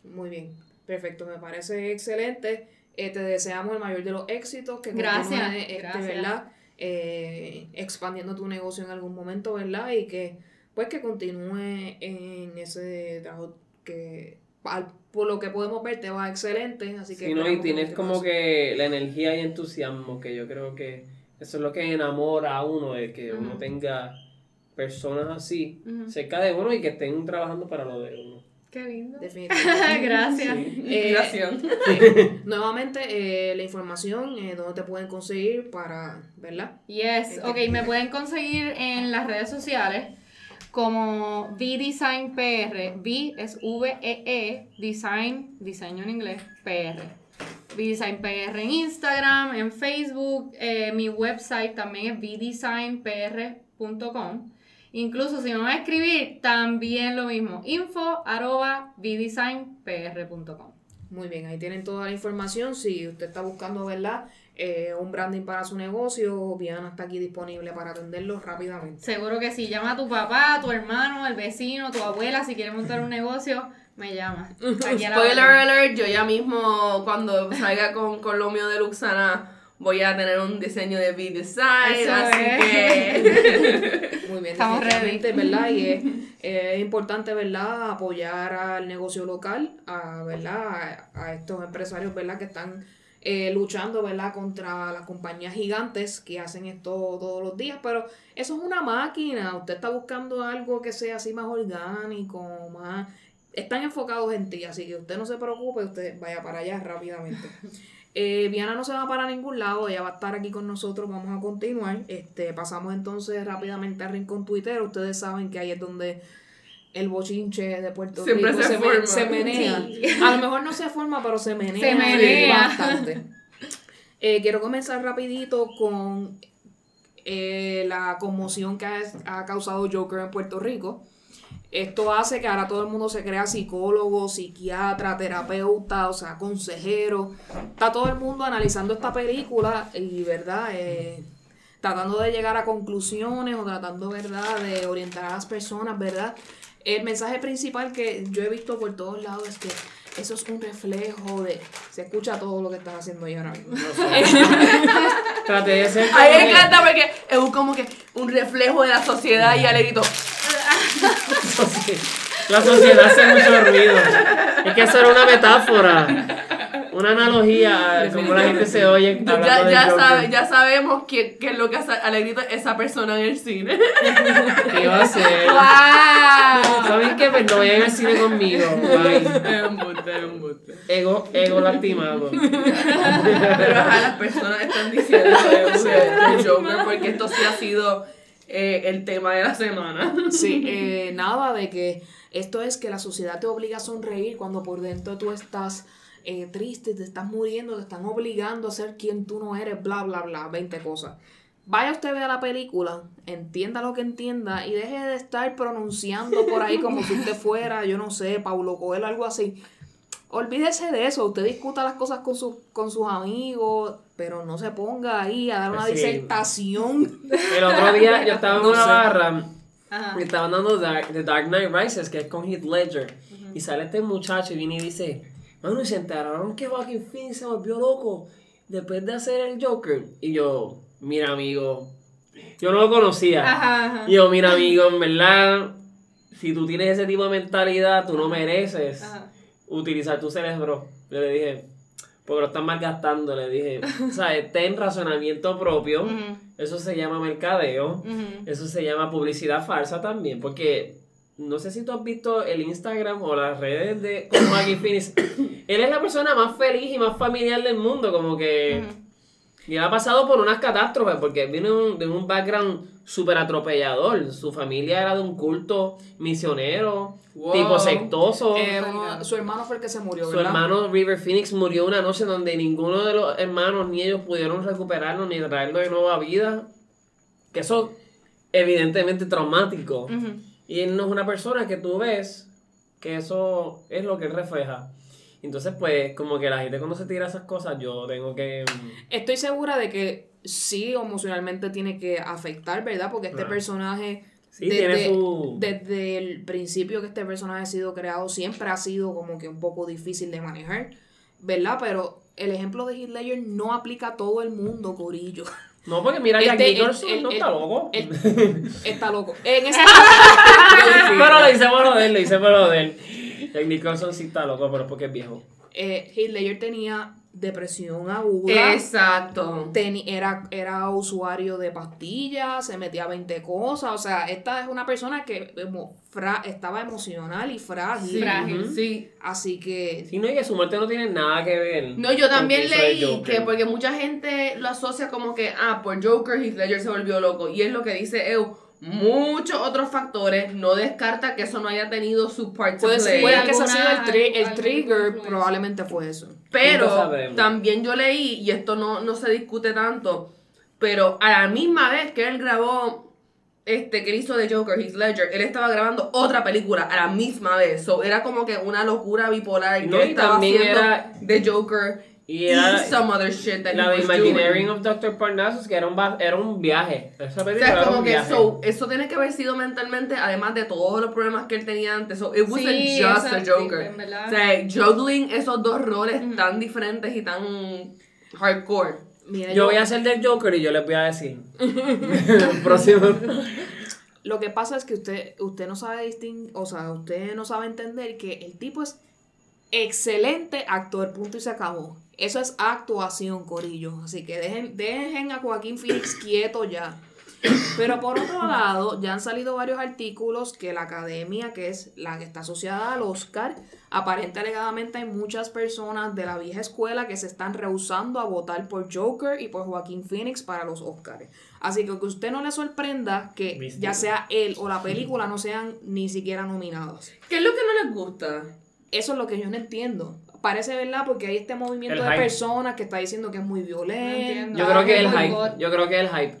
Muy bien, perfecto, me parece excelente. Eh, te deseamos el mayor de los éxitos, que Gracias, continúes, este, gracias. ¿verdad? Eh, expandiendo tu negocio en algún momento, ¿verdad? Y que pues que continúe en ese trabajo que al- por lo que podemos ver te va excelente, así que Sí, ¿no? Y tienes como que la energía y entusiasmo, que yo creo que eso es lo que enamora a uno, de que uno Ujú. tenga personas así Ujú. cerca de uno y que estén trabajando para lo de uno. Qué lindo. Definitivamente. Gracias. Eh, eh, nuevamente, eh, la información, eh, dónde te pueden conseguir para, ¿verdad? Yes, ok, me pueden conseguir en las redes sociales como VDesign PR. V es V-E-E, Design, diseño en inglés, PR. VDesign PR en Instagram, en Facebook, eh, mi website también es vdesignpr.com. Incluso si me van a escribir, también lo mismo, info arroba vdesignpr.com. Muy bien, ahí tienen toda la información. Si usted está buscando, ¿verdad? Eh, un branding para su negocio, Viana está aquí disponible para atenderlo rápidamente. Seguro que sí. Llama a tu papá, tu hermano, el vecino, tu abuela. Si quiere montar un negocio, me llama. Aquí a Spoiler alert, yo ya mismo cuando salga con, con lo mío de Luxana voy a tener un diseño de V-Design, Eso así es. que... Bien, Estamos definitivamente, ¿verdad? Y es, es importante, ¿verdad? Apoyar al negocio local, a, ¿verdad? A, a estos empresarios, ¿verdad? Que están eh, luchando, ¿verdad? Contra las compañías gigantes que hacen esto todos los días, pero eso es una máquina. Usted está buscando algo que sea así más orgánico, más... Están enfocados en ti, así que usted no se preocupe, usted vaya para allá rápidamente. Eh, Viana no se va para ningún lado, ella va a estar aquí con nosotros, vamos a continuar. Este, pasamos entonces rápidamente al rincón Twitter. Ustedes saben que ahí es donde el bochinche de Puerto Siempre Rico se me- forma. se menea. Sí. A lo mejor no se forma, pero se menea, Se menea. bastante. Eh, quiero comenzar rapidito con eh, la conmoción que ha, ha causado Joker en Puerto Rico. Esto hace que ahora todo el mundo se crea psicólogo, psiquiatra, terapeuta, o sea, consejero. Está todo el mundo analizando esta película y, ¿verdad? Eh, tratando de llegar a conclusiones o tratando, ¿verdad?, de orientar a las personas, ¿verdad? El mensaje principal que yo he visto por todos lados es que eso es un reflejo de... Se escucha todo lo que estás haciendo ahí ahora mismo. Traté de ser. A mí me encanta porque es como que un reflejo de la sociedad y Alegrito. La sociedad hace mucho ruido. Es que eso era una metáfora. Una analogía a cómo la gente se oye. hablando Ya, ya, sabe, ya sabemos qué, qué es lo que hace Alegrito esa persona en el cine. ¿Qué iba a hacer? ¡Wow! ¿Saben qué? Pues no vayan al cine conmigo. Bye. Es es. Ego, ego lastimado. Pero ajá, las personas están diciendo de, de- de Joker porque esto sí ha sido eh, el tema de la semana. Sí, eh, nada de que esto es que la sociedad te obliga a sonreír cuando por dentro tú estás eh, triste, te estás muriendo, te están obligando a ser quien tú no eres, bla, bla, bla, 20 cosas. Vaya usted vea la película, entienda lo que entienda y deje de estar pronunciando por ahí como si usted fuera, yo no sé, Paulo Coelho, algo así. Olvídese de eso, usted discuta las cosas con, sus con sus amigos, pero no se ponga ahí a dar una Sí. disertación. El otro día yo estaba en No una sé. barra Ajá. y estaban dando Dark, The Dark Knight Rises, que es con Heath Ledger. Y sale este muchacho y viene y dice, mano, ¿y se enteraron que Joaquin Phoenix se volvió loco después de hacer el Joker? Y yo, mira amigo, yo no lo conocía. Ajá, ajá. Y yo, mira amigo, en verdad, si tú tienes ese tipo de mentalidad, tú no mereces utilizar tu cerebro. Yo le dije, porque lo están malgastando, le dije, o sea, ten razonamiento propio, eso se llama mercadeo, eso se llama publicidad falsa también, porque no sé si tú has visto el Instagram o las redes de con Maggie Phoenix, él es la persona más feliz y más familiar del mundo, como que... Y él ha pasado por unas catástrofes porque viene un- de un background súper atropellador. Su familia era de un culto misionero, Wow. tipo sectoso. Eh, uno- su hermano fue el que se murió, Su ¿verdad? hermano River Phoenix murió una noche donde ninguno de los hermanos ni ellos pudieron recuperarlo ni traerlo de nueva vida. Que eso evidentemente traumático. Y él no es una persona que tú ves que eso es lo que él refleja. Entonces, pues, como que la gente cuando se tira esas cosas, yo tengo que... mm, Estoy segura de que sí emocionalmente tiene que afectar, ¿verdad? Porque este personaje, Sí, tiene su... desde el principio que este personaje ha sido creado, siempre ha sido como que un poco difícil de manejar, ¿verdad? Pero el ejemplo de Heath Ledger no aplica a todo el mundo, Corillo. No, porque mira, Jack Este, Nicholson no está loco. Está loco. En ese pero lo hice por lo de él, lo hice por lo de él. Jack Nicholson sí está loco, pero es porque es viejo. eh, Heath Ledger tenía depresión aguda. Exacto. Teni- era, era usuario de pastillas, se metía a 20 cosas, o sea, esta es una persona que emo- fra- estaba emocional y frágil. Sí, Frágil. sí. Así que Sí, no, y que su muerte no tiene nada que ver. No, yo también leí que porque mucha gente lo asocia como que, ah, por Joker Heath Ledger se volvió loco. Y es lo que dice Eu. Muchos otros factores. No descarta que eso no haya tenido su part to puede, puede que ese ha sido el, tri- el trigger, probablemente fue eso. Pero también yo leí, y esto no, no se discute tanto, pero a la misma vez que él grabó este que él hizo de Joker, Heath Ledger, él estaba grabando otra película a la misma vez. So, era como que una locura bipolar. No, que él y estaba también haciendo era- de Joker Y era some other shit that la he de was Imagineering doing. of Dr. Parnassus, que era un, va- era un viaje. Esa O película sea, era como un que viaje. so, eso tiene que haber sido mentalmente, además de todos los problemas que él tenía antes. So, it wasn't Sí, just a Joker. tipo. O sea, juggling esos dos roles tan diferentes y tan hardcore. Mira, Yo yo- voy a hacer del Joker y yo les voy a decir. Próximo. Lo que pasa es que usted, usted no sabe distinguir, o sea, usted no sabe entender que el tipo es excelente actor, punto y se acabó. Eso es actuación, Corillo. Así que dejen, dejen a Joaquín Phoenix quieto ya. Pero por otro lado, ya han salido varios artículos que la academia, que es la que está asociada al Oscar, aparente alegadamente hay muchas personas de la vieja escuela que se están rehusando a votar por Joker y por Joaquín Phoenix para los Oscars. Así que que usted no le sorprenda que ya sea él o la película no sean ni siquiera nominados. ¿Qué es lo que no les gusta? Eso es lo que yo no entiendo. Parece verdad porque hay este movimiento El de hype. personas que está diciendo que es muy violenta. Yo creo que que el hype. Yo creo que el hype.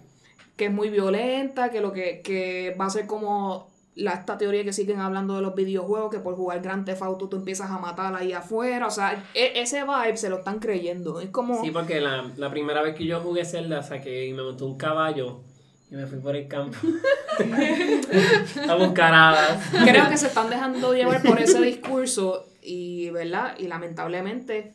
que es muy violenta, que lo que, que va a ser como la, esta teoría que siguen hablando de los videojuegos, que por jugar Grand Theft Auto tú empiezas a matar ahí afuera, o sea, e- ese vibe se lo están creyendo, es como... Sí, porque la, la primera vez que yo jugué Zelda saqué y me monté un caballo y me fui por el campo a buscar hadas. Creo que se están dejando llevar por ese discurso y, ¿verdad? Y lamentablemente,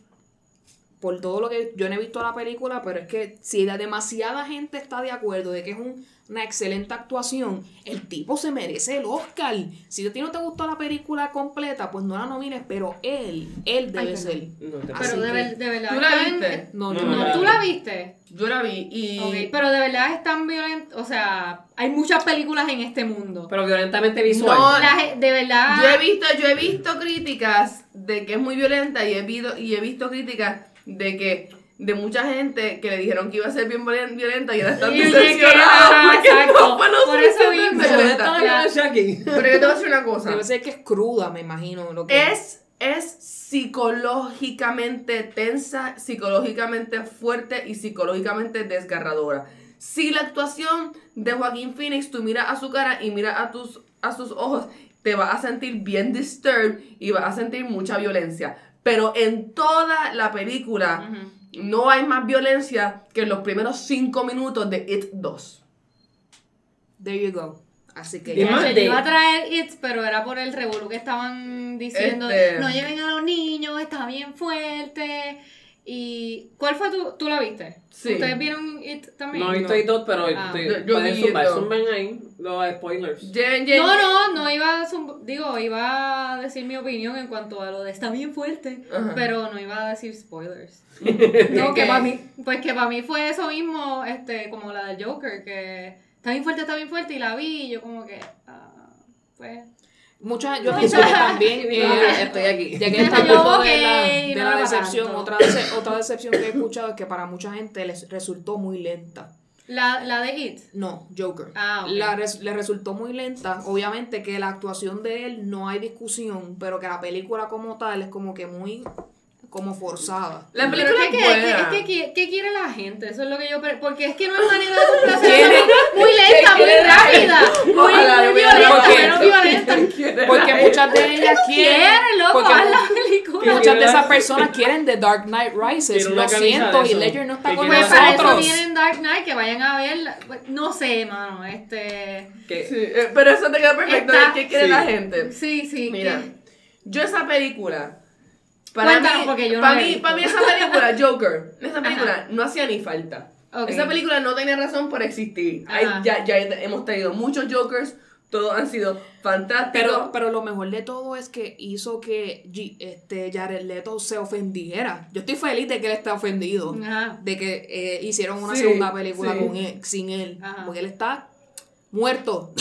por todo lo que yo no he visto la película, pero es que si la demasiada gente está de acuerdo de que es un- una excelente actuación, el tipo se merece el Oscar. Si a ti no te gustó la película completa, pues no la nomines, pero él, él debe Ay, ser. No te- Así Pero de, ver- de verdad. ¿Tú la viste? No, No, yo no, no no. la ¿Tú vi. la viste? Yo la vi y... Pero de verdad es tan violento. O sea, hay muchas películas en este mundo. Pero violentamente visual. No, La de verdad. Yo he visto, yo he visto críticas de que es muy violenta y he visto, y he visto críticas de que de mucha gente que le dijeron que iba a ser bien violen- violenta y ahora están que, decepcionados porque exacto. no fue lo Por eso mismo. Pero yo te voy a decir una cosa. Debe ser que es cruda, me imagino. Lo que Es, es psicológicamente tensa, psicológicamente fuerte y psicológicamente desgarradora. Si la actuación de Joaquín Phoenix, tú miras a su cara y miras a, tus, a sus ojos, te vas a sentir bien disturbed y vas a sentir mucha violencia. Pero en toda la película no hay más violencia que en los primeros cinco minutos de It 2. There you go. Así que ya. de- iba a traer It, pero era por el revolú que estaban diciendo. Este- No lleven a los niños, está bien fuerte. ¿Y cuál fue tu? ¿Tú la viste? Sí. ¿Ustedes vieron It también? No he visto todo, pero Ah. estoy- Yo- pueden zumbar, zumben ahí los spoilers. No, no, no iba a digo, iba a decir mi opinión en cuanto a lo de está bien fuerte, pero no iba a decir spoilers. ¿De No, que para mí, pues que para mí fue eso mismo, este, como la del Joker, que está bien fuerte, está bien fuerte, y la vi, y yo como que, ah, pues, Muchas, yo pienso que también. eh, Estoy aquí. Ya que está hablando de la, de no la decepción, otra, dece- otra decepción que he escuchado es que para mucha gente les resultó muy lenta. la, la de It. No, Joker. Ah, ok. La res- le resultó muy lenta. Obviamente que la actuación de él no hay discusión, pero que la película como tal es como que muy como forzada. La película es que, es que, buena. es que, ¿qué, qué quiere la gente? Eso es lo que yo... Porque es que no hay manera de complacer. Muy lenta, muy quiere la rápida. Muy, Ojalá muy le hubiera violenta, dado menos que- violenta. Porque muchas de ellas quieren. Quiere, loco, haz la película. muchas de esas personas quieren The Dark Knight Rises. Lo siento, y. Ledger no está con Pues para eso nosotros. tienen Dark Knight, que vayan a verla. Pues, No sé, mano, este... Sí, eh, pero eso te queda perfecto. ¿Qué quiere Sí. la gente? Sí, sí. Mira, que- yo esa película. Para Cuéntanos, mí, porque yo no para he mí, para mí esa película, Joker, esa película no hacía ni falta. Esa película no tenía razón por existir. Hay- ya, ya hemos tenido muchos Jokers, todos han sido fantásticos. Pero, pero lo mejor de todo es que hizo que G- este Jared Leto se ofendiera. Yo estoy feliz de que él está ofendido. Ajá. De que eh, hicieron una Sí, segunda película sí. con él, sin él. Ajá. Porque él está muerto,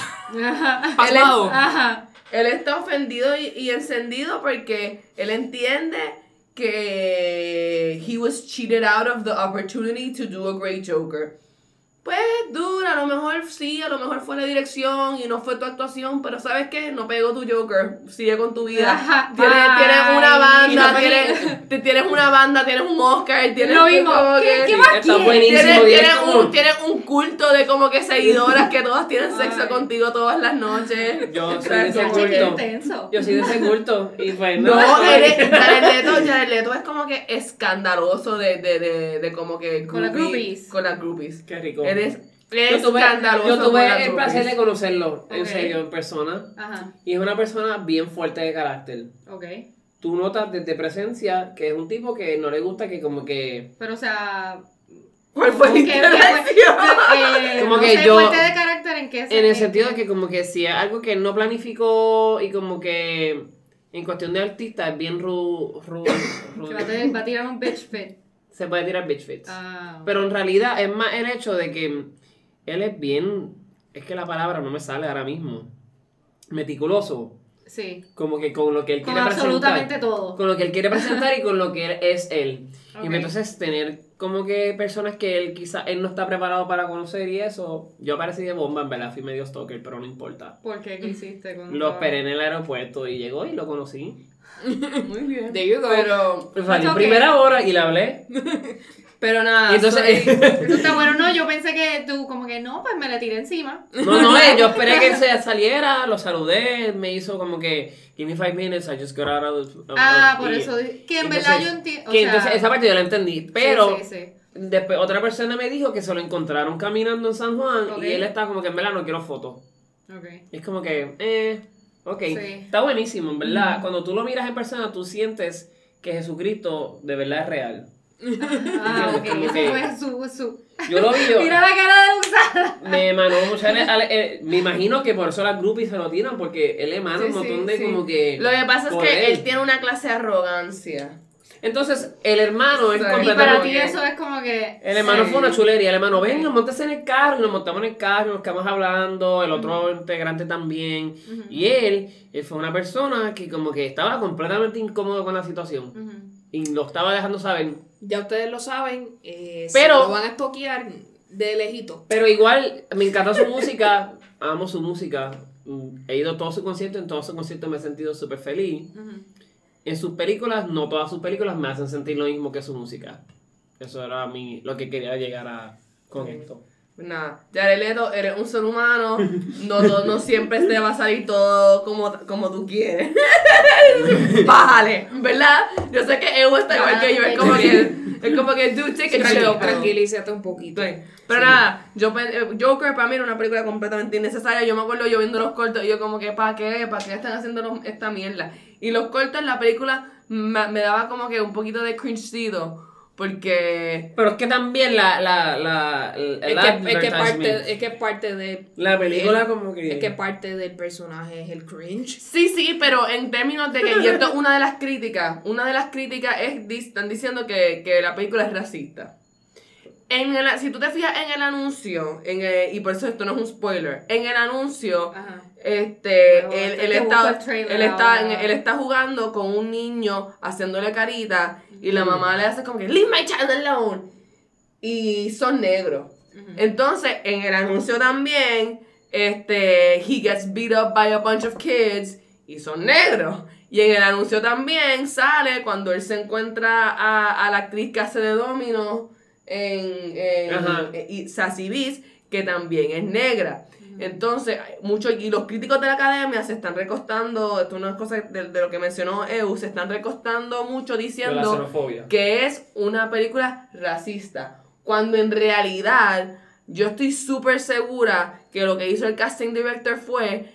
Ajá. pasmado. Ajá. Él está ofendido y, y encendido porque él entiende que he was cheated out of the opportunity to do a great Joker. Pues, dura, a lo mejor sí, a lo mejor fue la dirección y no fue tu actuación, pero ¿sabes qué? No pegó tu Joker, sigue con tu vida. Ajá, Tienes, tienes una banda, no tienes, te- tienes una banda, tienes un Oscar, tienes Lo mismo. como ¿Qué- que- qué más Está buenísimo. Tienes, un, tienes un culto de como que seguidoras que todas tienen sexo Ay. contigo todas las noches. Yo soy de ese culto. intenso. Yo soy de ese culto. Y pues No, no. eres, Jared Leto, Jared Leto es como que escandaloso de, de, de, de como que Con las groupie- groupies. Con las groupies. Qué rico. Eres yo tuve, yo tuve el placer de conocerlo, en Ok. serio, en persona. Ajá. Y es una persona bien fuerte de carácter. Ok. Tú notas desde presencia que es un tipo que no le gusta que como que... Pero, o sea... ¿Cuál fue la ¿qué- qué fue? intervención? Eh, Como no que sé, yo- fuerte de carácter en qué En el en sentido de que como que si es algo que no planificó y como que en cuestión de artista es bien ru, ru- ru- que va a, tener- va a tirar un bitch fit. Se puede tirar bitch fits. Ah, Pero en realidad es más el hecho de que él es bien, es que la palabra no me sale ahora mismo, meticuloso, Sí. como que con lo que él Con quiere absolutamente presentar. todo. Con lo que él quiere presentar y con lo que él es él. Ok. Y entonces tener como que personas que él quizá él no está preparado para conocer y eso, yo aparecí de bomba, en verdad, fui medio stalker, pero no importa. ¿Por qué? ¿Qué hiciste con Lo esperé en el aeropuerto y llegó y lo conocí. Muy bien. There you go. Pero, Pues salí ok. primera hora y le hablé. pero nada. Y entonces, soy- Eso está bueno, no, yo pensé que tú como que no, pues me le tiré encima. No, no, eh, yo esperé que él se saliera, lo saludé, me hizo como que, give me five minutes, I just got out of the... Ah, y- por eso, que en entonces- verdad yo entiendo, que sea, entonces esa parte yo la entendí, pero sí, sí, sí. después otra persona me dijo que se lo encontraron caminando en San Juan Ok. y él estaba como que en verdad no quiero fotos. Ok. Y es como que, eh, ok, Sí. está buenísimo, en verdad. Cuando tú lo miras en persona, tú sientes que Jesucristo de verdad es real. Ah, ok, eso fue su, su... Yo lo vi yo. Mira la cara de Usada. Me emanó eh, me imagino que por eso las groupies se lo tiran, porque él emana Sí, un montón sí, de como que. Lo que pasa es que él tiene una clase de arrogancia. Entonces, el hermano es Sí. Y completamente. para ti eso es como que... El hermano Sí. fue una chulería. El hermano, venga, montese en el carro. Y nos montamos en el carro, nos quedamos hablando. El otro integrante también. Y él, él fue una persona que, como que estaba completamente incómodo con la situación. Y lo estaba dejando saber. Ya ustedes lo saben, eh, Pero- si lo van a estoquear de lejito. Pero igual, me encantó su música. Amo su música. Mm, He ido a todos sus conciertos. En todos sus conciertos me he sentido súper feliz. En sus películas, no todas sus películas me hacen sentir lo mismo que su música. Eso era mi, lo que quería llegar a con esto. Nada, Jared Leto, eres un ser humano, no, no, no siempre te va a salir todo como, como tú quieres. Bájale, ¿verdad? Yo sé que Evo está igual que yo, es como que, es como que, dude, take a Tranqui- chill. Tranquilízate un poquito. Sí. Pero nada, yo, pen- eh, Joker para mí era una película completamente innecesaria. Yo me acuerdo yo viendo los cortos y yo como que, ¿para qué? ¿Para qué están haciendo los- esta mierda? Y los cortos en la película me, me daba como que un poquito de cringecito. Porque... Pero es que también la, la, la, Es que, es, que advertisement, parte, es que parte de. la película el- como que... Es que parte del personaje es el cringe. Sí, sí, pero en términos de que, y esto es una de las críticas, una de las críticas es, están diciendo que, que la película es racista. En el, si tú te fijas en el anuncio, en el- y por eso esto no es un spoiler, en el anuncio, Ajá. Este, Bueno, él, él está, él, está, él está jugando con un niño, haciéndole carita, y la mamá le hace como que, leave my child alone, y son negros. Entonces, en el anuncio también, este, he gets beat up by a bunch of kids y son negros. Y en el anuncio también sale cuando él se encuentra a, a la actriz que hace de Domino en, en y Sassy Beats, que también es negra. Entonces, muchos, y los críticos de la academia se están recostando, esto es una cosa de, de lo que mencionó Eu, se están recostando mucho diciendo que es una película racista. Cuando en realidad yo estoy súper segura que lo que hizo el casting director fue,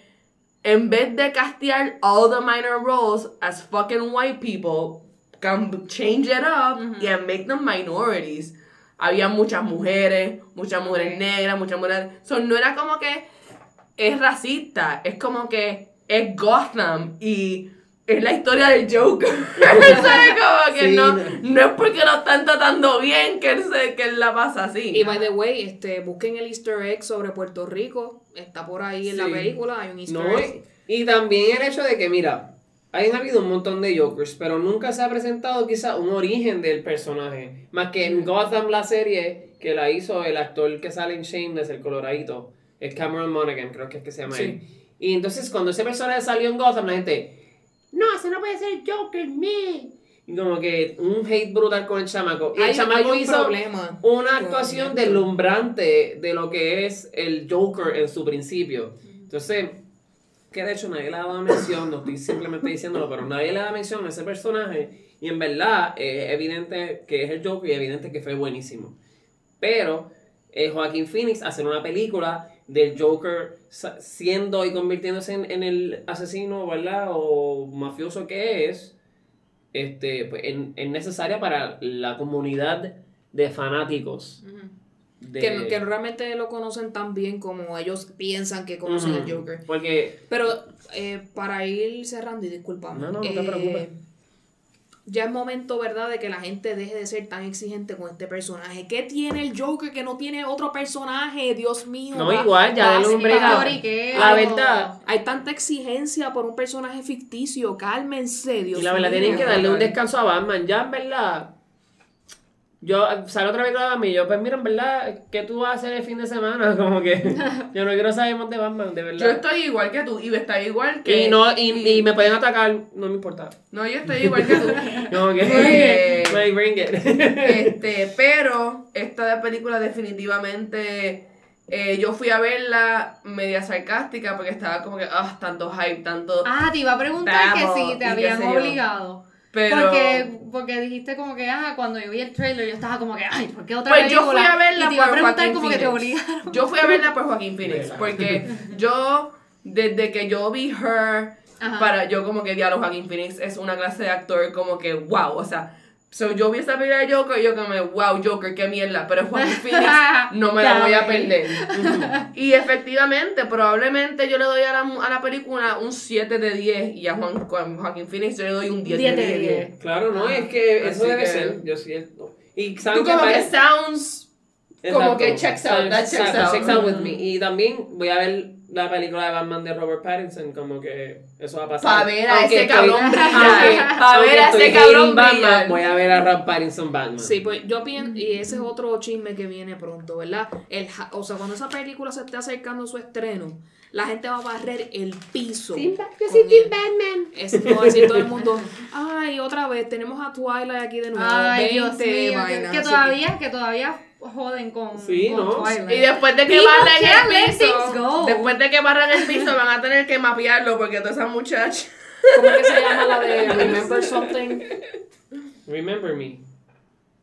en vez de castear all the minor roles as fucking white people, can change it up y and make them minorities. Había muchas mujeres, muchas mujeres negras, muchas mujeres... So, no era como que es racista, es como que es Gotham y es la historia del Joker. ¿Sabes? Como que Sí. no, no es porque lo están tratando bien que él, se, que él la pasa así. Y by the way, este, busquen el easter egg sobre Puerto Rico. Está por ahí en la película, hay un easter No, egg. y también el hecho de que, mira, hayan habido un montón de Jokers, pero nunca se ha presentado quizá un origen del personaje. Más que en Gotham, la serie que la hizo el actor que sale en Shameless, el coloradito, es Cameron Monaghan, creo que es que se llama Sí. él. Y entonces cuando ese personaje salió en Gotham, la gente, no, ese no puede ser Joker, me. Y como que un hate brutal con el chamaco. Y el Hay, chamaco hay un hizo problema. una actuación deslumbrante de lo que es el Joker en su principio. Entonces, que de hecho nadie le ha dado mención, no estoy simplemente diciéndolo, pero nadie le da mención a ese personaje. Y en verdad eh, es evidente que es el Joker y evidente que fue buenísimo. Pero eh, Joaquín Phoenix hacer una película del Joker siendo y convirtiéndose en, en el asesino, ¿verdad? O mafioso que es, este, pues, en- es necesaria para la comunidad de fanáticos. De- Que, que realmente lo conocen tan bien como ellos piensan que conocen el Joker. Porque Pero eh, para ir cerrando, y disculpame. No, no, no te eh, preocupes. Ya es momento, ¿verdad?, de que la gente deje de ser tan exigente con este personaje. ¿Qué tiene el Joker que no tiene otro personaje? Dios mío. No, va- igual, ya a un. La verdad, Hay tanta exigencia por un personaje ficticio. Cálmense, Dios y la verdad mío. tienen que darle un descanso a Batman. Ya, en verdad. Yo sale otra vez de Batman y yo, pues mira, en verdad, ¿qué tú vas a hacer el fin de semana? Como que yo no quiero saber más de Batman, de verdad. Yo estoy igual que tú, y está igual que. y no, y, y me pueden atacar, no me importa. No, yo estoy igual que tú. Como que, Eh, like, bring it. Este, pero esta película definitivamente eh, yo fui a verla media sarcástica porque estaba como que, ah, tanto hype, tanto. Ah, te iba a preguntar que si te habían yo. Pero. Porque, porque dijiste como que, ah, cuando yo vi el trailer yo estaba como que, ay, ¿por qué otra Pues yo fui a verla y te iba a por preguntar como que te Phoenix. obligaron. Yo fui a verla por Joaquín Phoenix porque yo, desde que yo vi Her, Ajá. para yo como que diálogo Joaquín Phoenix es una clase de actor como que wow, o sea, so yo vi esa película de Joker y yo como wow, Joker, qué mierda, pero Joaquín Phoenix no me la voy a perder. y efectivamente, probablemente yo le doy a la, a la película un 7 de 10 y a Juan, Juan- Joaquín Phoenix yo le doy un 10, 10 de de 10. 10. Claro, no, es que eso debe que- ser, yo siento. Y Tú saben como que parece- sounds como que checks out, that checks Exacto, out. checks out with me. Y también voy a ver la película de Batman de Robert Pattinson, como que eso va a pasar. Pa' ver a Aunque ese estoy- cabrón brillar. aunque- Pa' ver a ese cabrón Batman, brillar. Voy a ver a Robert Pattinson Batman. Sí, pues yo pienso, y ese es otro chisme que viene pronto, ¿verdad? El, o sea, cuando esa película se esté acercando a su estreno, la gente va a barrer el piso. Ba- yo soy Team. Batman. Eso va a decir todo el mundo, ay, otra vez, tenemos a Twilight aquí de nuevo, Ay, 20 Dios mío, que, vainas, que así todavía, que todavía joden con, Sí, con ¿no? Twilight. Y después de que barran el piso, después de que barran el piso van a tener que mapearlo porque todas esas muchachas. ¿Cómo es que se llama la de Remember Something? Remember me.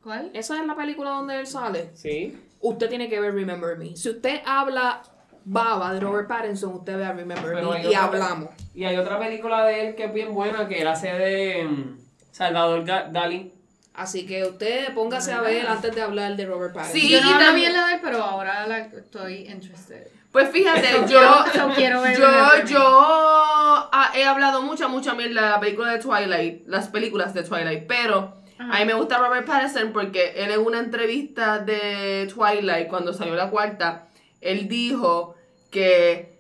¿Cuál? Esa es la película donde él sale. Sí. Usted tiene que ver Remember Me. Si usted habla baba de Robert Pattinson, usted ve a Remember Pero Me hay y otra- hablamos. Y hay otra película de él que es bien buena, que él hace de mm, Salvador Dalí. Así que usted póngase a ver antes de hablar de Robert Pattinson. Sí, Yo no y hablo también- bien la de él, pero ahora la estoy interested. Pues fíjate, yo, Yo quiero ver yo, ah, he hablado mucha, mucha mierda de la película de Twilight, las películas de Twilight, pero Ajá. a mí me gusta Robert Pattinson porque él en una entrevista de Twilight, cuando salió la cuarta, él dijo que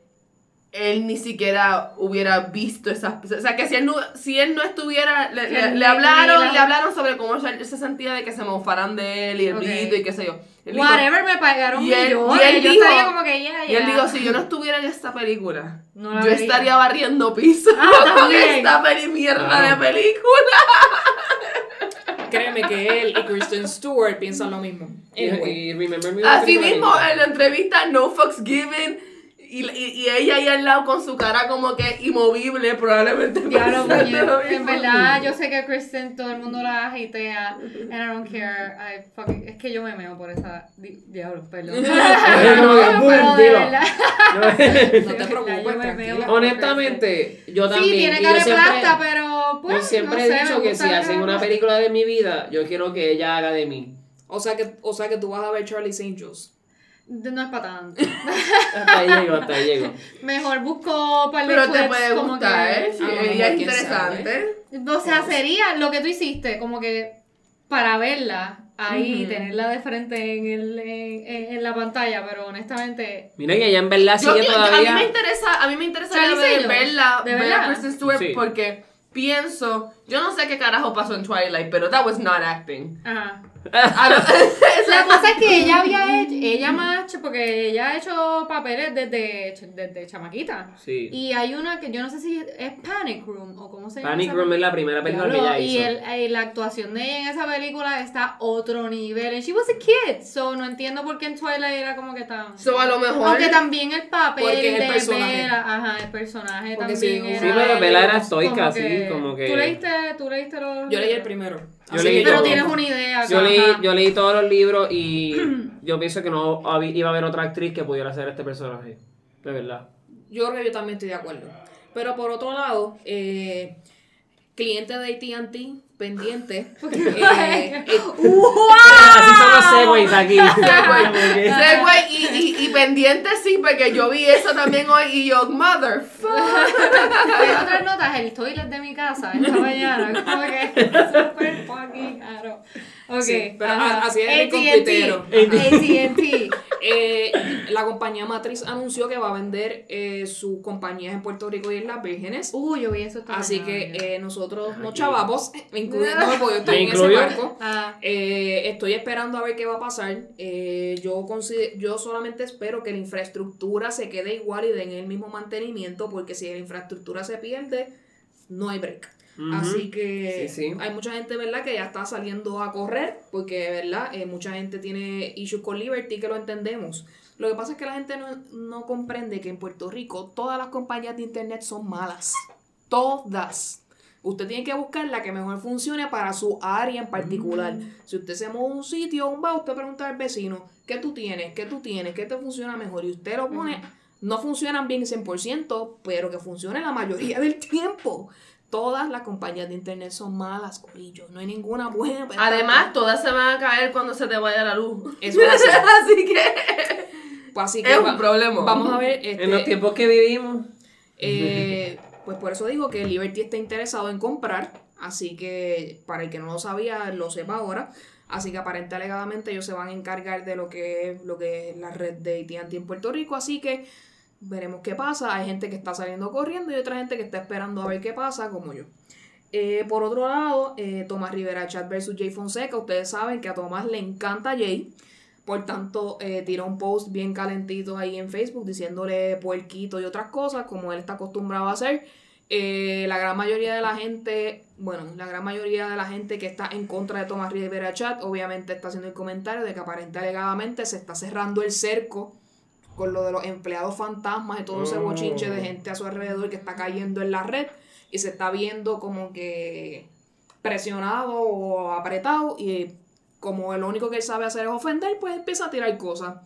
él ni siquiera hubiera visto esas... O sea, que si él no, si él no estuviera... Le, le- le hablaron, le hablaron sobre cómo se, se sentía de que se mofaran de él y el Ok. brito y qué sé yo. Él dijo- Whatever, me pagaron Y él- millones. y él yo dijo- estaría como que Y él dijo, si yo no estuviera en esta película, No yo vería. estaría barriendo piso Ah, con esta peli mierda Claro. de película. Créeme que él y Kristen Stewart piensan lo mismo. Y, Anyway. y Remember me. Así mismo en la entrevista No Fucks Given y, y, y ella ahí al lado con su cara como que inmovible probablemente. Lo en verdad, yo sé que Kristen todo el mundo la hatea and I don't care. I fucking- es que yo me meo por esa. di- Diablo, perdón. No te preocupes, me. Honestamente, yo también. Sí, tiene cara yo de siempre- plata, pero pues. Yo siempre no he sé, dicho que si hacen una película de mi vida, yo quiero que ella haga de mí. O sea que, o sea que tú vas a ver Charlie's Angels. No es para tanto. Hasta ahí llego, hasta ahí llego. Mejor busco para Pero te puede gustar, ¿eh? Sí, A lo ella mejor, es quién sabe. interesante. O sea, sería lo que tú hiciste, como que para verla ahí, Ujú. tenerla de frente en, el, en, en- en la pantalla, pero honestamente. Mira que ella en verdad sigue yo- a mí todavía. me interesa, a mí me interesa ver- verla, ¿De ver verdad? a Kristen Stewart Sí. porque pienso, yo no sé qué carajo pasó en Twilight, pero that was not acting. Ajá. La cosa es que ella había hecho, ella más, porque ella ha hecho papeles desde, desde chamaquita. Sí. Y hay una que yo no sé si es Panic Room o cómo se llama. Panic Room es la primera película que ella y hizo. el, eh, la actuación de ella en esa película está a otro nivel. And she was a kid, so no entiendo por qué en Twilight era como que tan. So, a lo mejor. Aunque también el papel Porque es el de personaje. Bella, ajá, el personaje Porque también sí, era. Sí, pero Bella era como estoica, sí, como que- ¿Tú leíste, tú leíste los. Yo leí el primero. Yo leí Pero todo. tienes una idea. Yo leí, yo leí todos los libros y yo pienso que no iba a haber otra actriz que pudiera hacer este personaje. De verdad. Yo creo que yo también estoy de acuerdo. Pero por otro lado, eh, cliente de AT&T pendiente. eh, eh, Así son los segways aquí. Segway. Y, y, y pendiente sí, porque yo vi eso también hoy y yo, motherfucker. Hay otras notas, el toilet de mi casa esta mañana, como que súper fucking caro. Ok, Sí, pero ajá. así es el AT&T, computero. AT&T. Eh, la compañía matriz anunció que va a vender eh, sus compañías en Puerto Rico y en las Vírgenes. Uh, yo vi eso esta Así que eh, nosotros nos Aquí. chavamos, incluyéndome porque yo estoy ¿Me en ese barco. Ah, Eh, estoy esperando a ver qué va a pasar. Eh, yo, yo solamente espero que la infraestructura se quede igual y den el mismo mantenimiento, porque si la infraestructura se pierde, no hay break. Así que Sí, sí. hay mucha gente, ¿verdad?, que ya está saliendo a correr, porque, ¿verdad?, Eh, mucha gente tiene issues con Liberty, que lo entendemos. Lo que pasa es que la gente no, no comprende que en Puerto Rico todas las compañías de internet son malas. Todas. Usted tiene que buscar la que mejor funcione para su área en particular. Si usted se mueve a un sitio, un bar, usted pregunta al vecino, ¿qué tú tienes? ¿Qué tú tienes? ¿Qué te funciona mejor? Y usted lo pone, no funcionan bien 100%, pero que funcione la mayoría del tiempo. Todas las compañías de internet son malas, corillo. No hay ninguna buena. Además, todas se van a caer cuando se te vaya la luz. Eso es así. Así que Pues así que es va- un problema. Vamos a ver. este, En los tiempos que vivimos. Eh, pues por eso digo que Liberty está interesado en comprar, así que para el que no lo sabía, lo sepa ahora. Así que aparentemente alegadamente ellos se van a encargar de lo que es, lo que es la red de AT&T en Puerto Rico, así que veremos qué pasa. Hay gente que está saliendo corriendo y otra gente que está esperando a ver qué pasa, como yo. Eh, por otro lado, eh, Tomás Rivera Chat versus Jay Fonseca. Ustedes saben que a Tomás le encanta Jay. Por tanto, eh, tiró un post bien calentito ahí en Facebook diciéndole puerquito y otras cosas, como él está acostumbrado a hacer. Eh, la gran mayoría de la gente, bueno, la gran mayoría de la gente que está en contra de Tomás Rivera Chat, obviamente está haciendo el comentario de que aparentemente alegadamente se está cerrando el cerco con lo de los empleados fantasmas y todo ese bochinche de gente a su alrededor que está cayendo en la red y se está viendo como que presionado o apretado y como lo único que él sabe hacer es ofender, pues empieza a tirar cosas.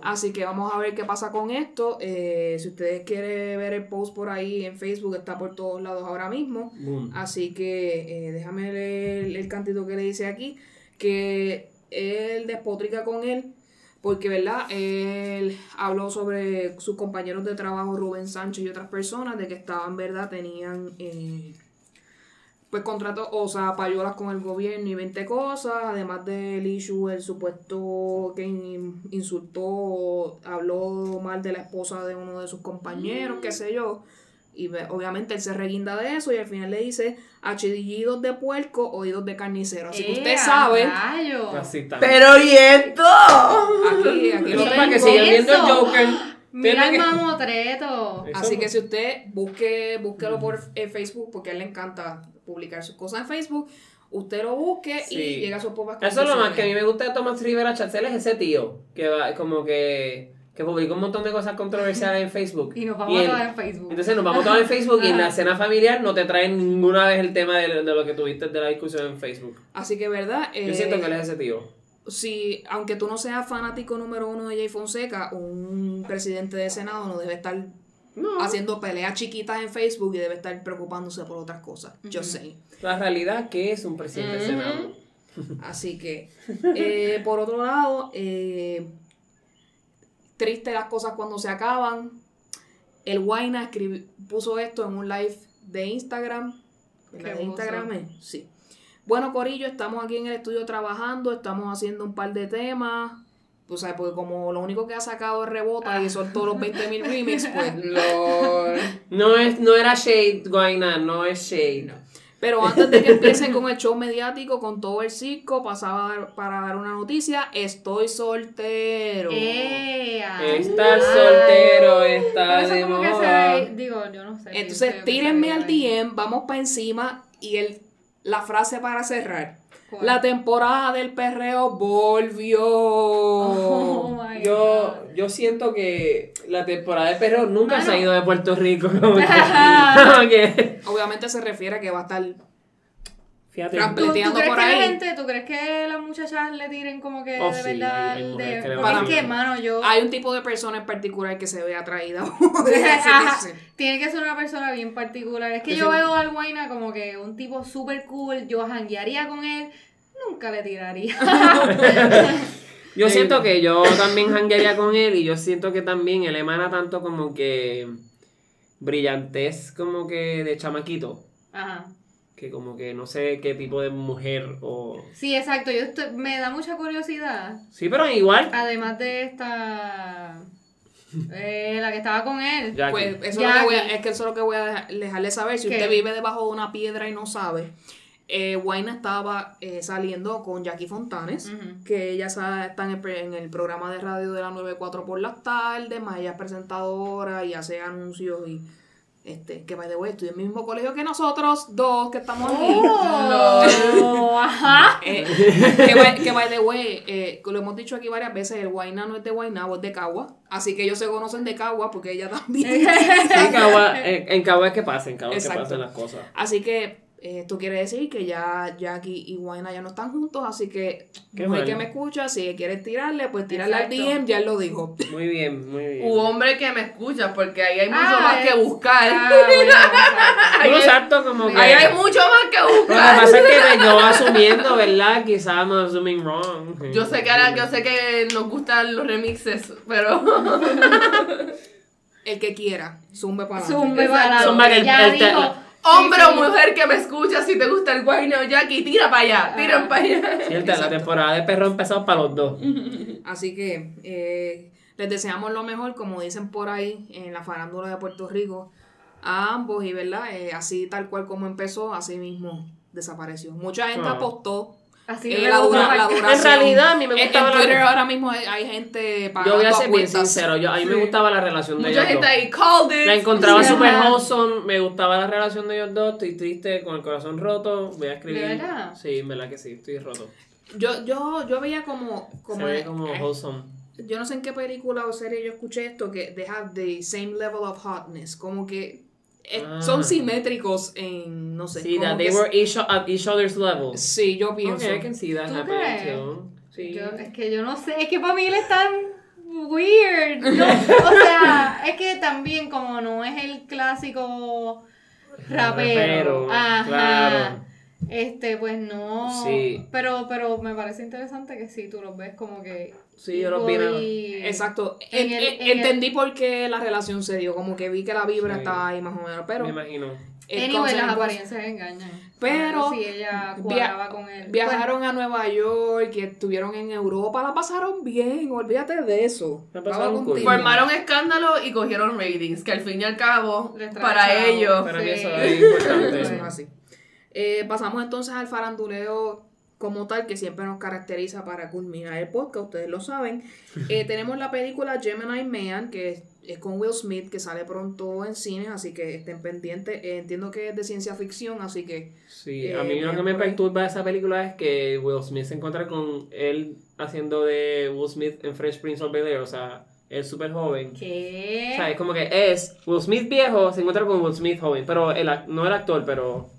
Así que vamos a ver qué pasa con esto. Eh, si ustedes quieren ver el post por ahí en Facebook, está por todos lados ahora mismo. Así que eh, déjame leer el cantito que le dice aquí, que él despotrica con él, porque, ¿verdad? Él habló sobre sus compañeros de trabajo, Rubén Sánchez y otras personas, de que estaban, ¿verdad? Tenían, eh, pues, contratos, o sea, payolas con el gobierno y 20 cosas, además del issue, el supuesto que in- insultó, habló mal de la esposa de uno de sus compañeros, qué sé yo. Y obviamente él se reguinda de eso y al final le dice achillidos de puerco, oídos de carnicero. Así que usted ¡Eh, sabe, rayo! Pero ¿y esto? aquí, aquí lo para que sigan viendo el. Joker. Mira el mamotreto. Así que si usted busque, búsquelo por eh, Facebook, porque a él le encanta publicar sus cosas en Facebook, usted lo busque y llega a sus propias Eso es lo más que a mí me gusta de Tomás Rivera Chancel es ese tío que va como que que publica un montón de cosas controversiales en Facebook. Y nos vamos él- todas en Facebook. Entonces nos vamos todos en Facebook y en la cena familiar no te traen ninguna vez el tema de, de lo que tuviste de la discusión en Facebook. Así que, ¿verdad? Yo Eh, siento que él es ese tío. si, aunque tú no seas fanático número uno de Jay Fonseca, un presidente de Senado no debe estar No. haciendo peleas chiquitas en Facebook y debe estar preocupándose por otras cosas. Yo sé. La realidad que es un presidente del Ujú. Senado. Así que, eh, por otro lado, eh, triste las cosas cuando se acaban. El Guayna puso esto en un live de Instagram. ¿Verdad? ¿Qué ¿De? Instagram es? Sí. Bueno, Corillo, estamos aquí en el estudio trabajando, estamos haciendo un par de temas. O sea, porque como lo único que ha sacado es rebota y Ah. soltó los 20.000 remix, pues No es, no era shade, Guayna, no es shade. Pero antes de que empiecen con el show mediático, con todo el circo, pasaba para dar una noticia. Estoy soltero. ¡Eh! Estar ay. soltero está de moda. se ve- digo, yo no sé. Entonces, tírenme al DM, vamos para encima. Y el, la frase para cerrar. ¿Cuál? La temporada del perreo volvió. Oh my Yo, God. yo siento que la temporada de perro nunca Mano. se ha ido de Puerto Rico. Como que, como que- Obviamente se refiere a que va a estar fíjate. ¿Tú, tú crees por que la ahí. gente, tú crees que las muchachas le tiren como que Oh, de sí, verdad hay- hay de- que le es a- que mano yo Hay un tipo de persona en particular que se ve atraída. Tiene que ser una persona bien particular. Es que yo veo al Guayna como que un tipo súper cool, yo janguearía con él, nunca le tiraría. Yo siento que yo también janguearía con él y yo siento que también él emana tanto como que brillantez como que de chamaquito. Ajá. Que como que no sé qué tipo de mujer o... Sí, exacto. Yo estoy- me da mucha curiosidad. Sí, pero igual. Además de esta. eh, la que estaba con él. Jackie. Pues eso es, lo que voy a, aquí. es que eso es lo que voy a dejar- dejarle saber. Si ¿Qué? usted vive debajo de una piedra y no sabe, eh, Wayna estaba eh, saliendo con Jackie Fontanes, Ujú. que ella está en el, en el programa de radio de la 94 por las tardes, más ella es presentadora y hace anuncios y este, que by the way, estudia en el mismo colegio que nosotros dos que estamos aquí. Oh, ajá. Eh, que, by, que by the way, eh, lo hemos dicho aquí varias veces, el Guayna no es de Guaynabo, es de Cagua. Así que ellos se conocen de Cagua porque ella también. En Cagua, en, Cagua es que pasa, en Cagua es que pasan las cosas. Así que eh, esto quiere decir que ya Jackie y Guayna ya no están juntos. Así que, Qué mujer que bueno. me escucha, si quieres tirarle, pues tirarle Exacto. al DM, ya él lo dijo. Muy bien, muy bien. U hombre que me escucha, porque ahí hay mucho Ah, más que es- buscar. Ah, bueno, exacto. Como que... Ahí hay mucho más que Lo que buscar. pasa es que me- yo asumiendo, ¿verdad? Quizás I'm assuming wrong. Yo sé que ahora, yo sé que nos gustan los remixes, pero El que quiera, zumbe para Zumbe para que el-. Hombre sí, o mujer que me escucha, si te gusta el guayno o Jackie, tira para allá, tira Ah. para allá. Cierto, la temporada de perro ha empezado para los dos. Así que eh, les deseamos lo mejor, como dicen por ahí en la farándula de Puerto Rico, a ambos y verdad, Eh, así tal cual como empezó, así mismo desapareció. Mucha gente apostó Así eh, la, dura- la duración. En realidad, a mí me gustaba En la- Twitter ahora mismo hay, hay gente Yo pagando voy a ser bien sincero, yo, a mí me gustaba la relación de Mucha ellos gente dos. ahí called it. La encontraba ajá. wholesome, me gustaba la relación de ellos dos, estoy triste, con el corazón roto, voy a escribir. ¿De verdad? Sí, en verdad que sí, estoy roto. Yo, yo, yo veía como, como, Se ve como eh, wholesome. yo no sé en qué película o serie yo escuché esto, que they have the same level of hotness, como que Ah. son simétricos en, no sé. Sí, that they que- were each, at each other's level. Sí, yo pienso. Okay, I can see that ¿Tú happening crees? too. Sí. Yo- es que yo no sé, es que para mí él es tan weird. No, o sea, es que también como no es el clásico rapero. Rapero, ajá. claro. Este, pues no. Sí. Pero, pero me parece interesante que sí, tú los ves como que. Sí, yo los vi en el- equally- Exacto. En En- el- en- en el- entendí por qué la relación se dio, como que vi que la vibra Sí. estaba ahí más o menos, pero... Me imagino. Anyway, las apariencias engañan. Pero si ella via- con él. Viajaron a Nueva York, y estuvieron en Europa, la pasaron bien, olvídate de eso. La pasaron cool. Formaron escándalo y cogieron ratings, que al fin y al cabo, para ellos. Para mí eso es importante. Eso es así. Eh, pasamos entonces al faranduleo como tal, que siempre nos caracteriza para culminar el podcast, ustedes lo saben. Eh, tenemos la película Gemini Man, que es, es con Will Smith, que sale pronto en cine, así que estén pendientes. Eh, entiendo que es de ciencia ficción, así que Sí, Eh, a mí lo que me perturba de esa película es que Will Smith se encuentra con él haciendo de Will Smith en Fresh Prince of Bel-Air, o sea, él súper joven. ¿Qué? O sea, es como que es Will Smith viejo, se encuentra con Will Smith joven, pero el, no el actor, pero...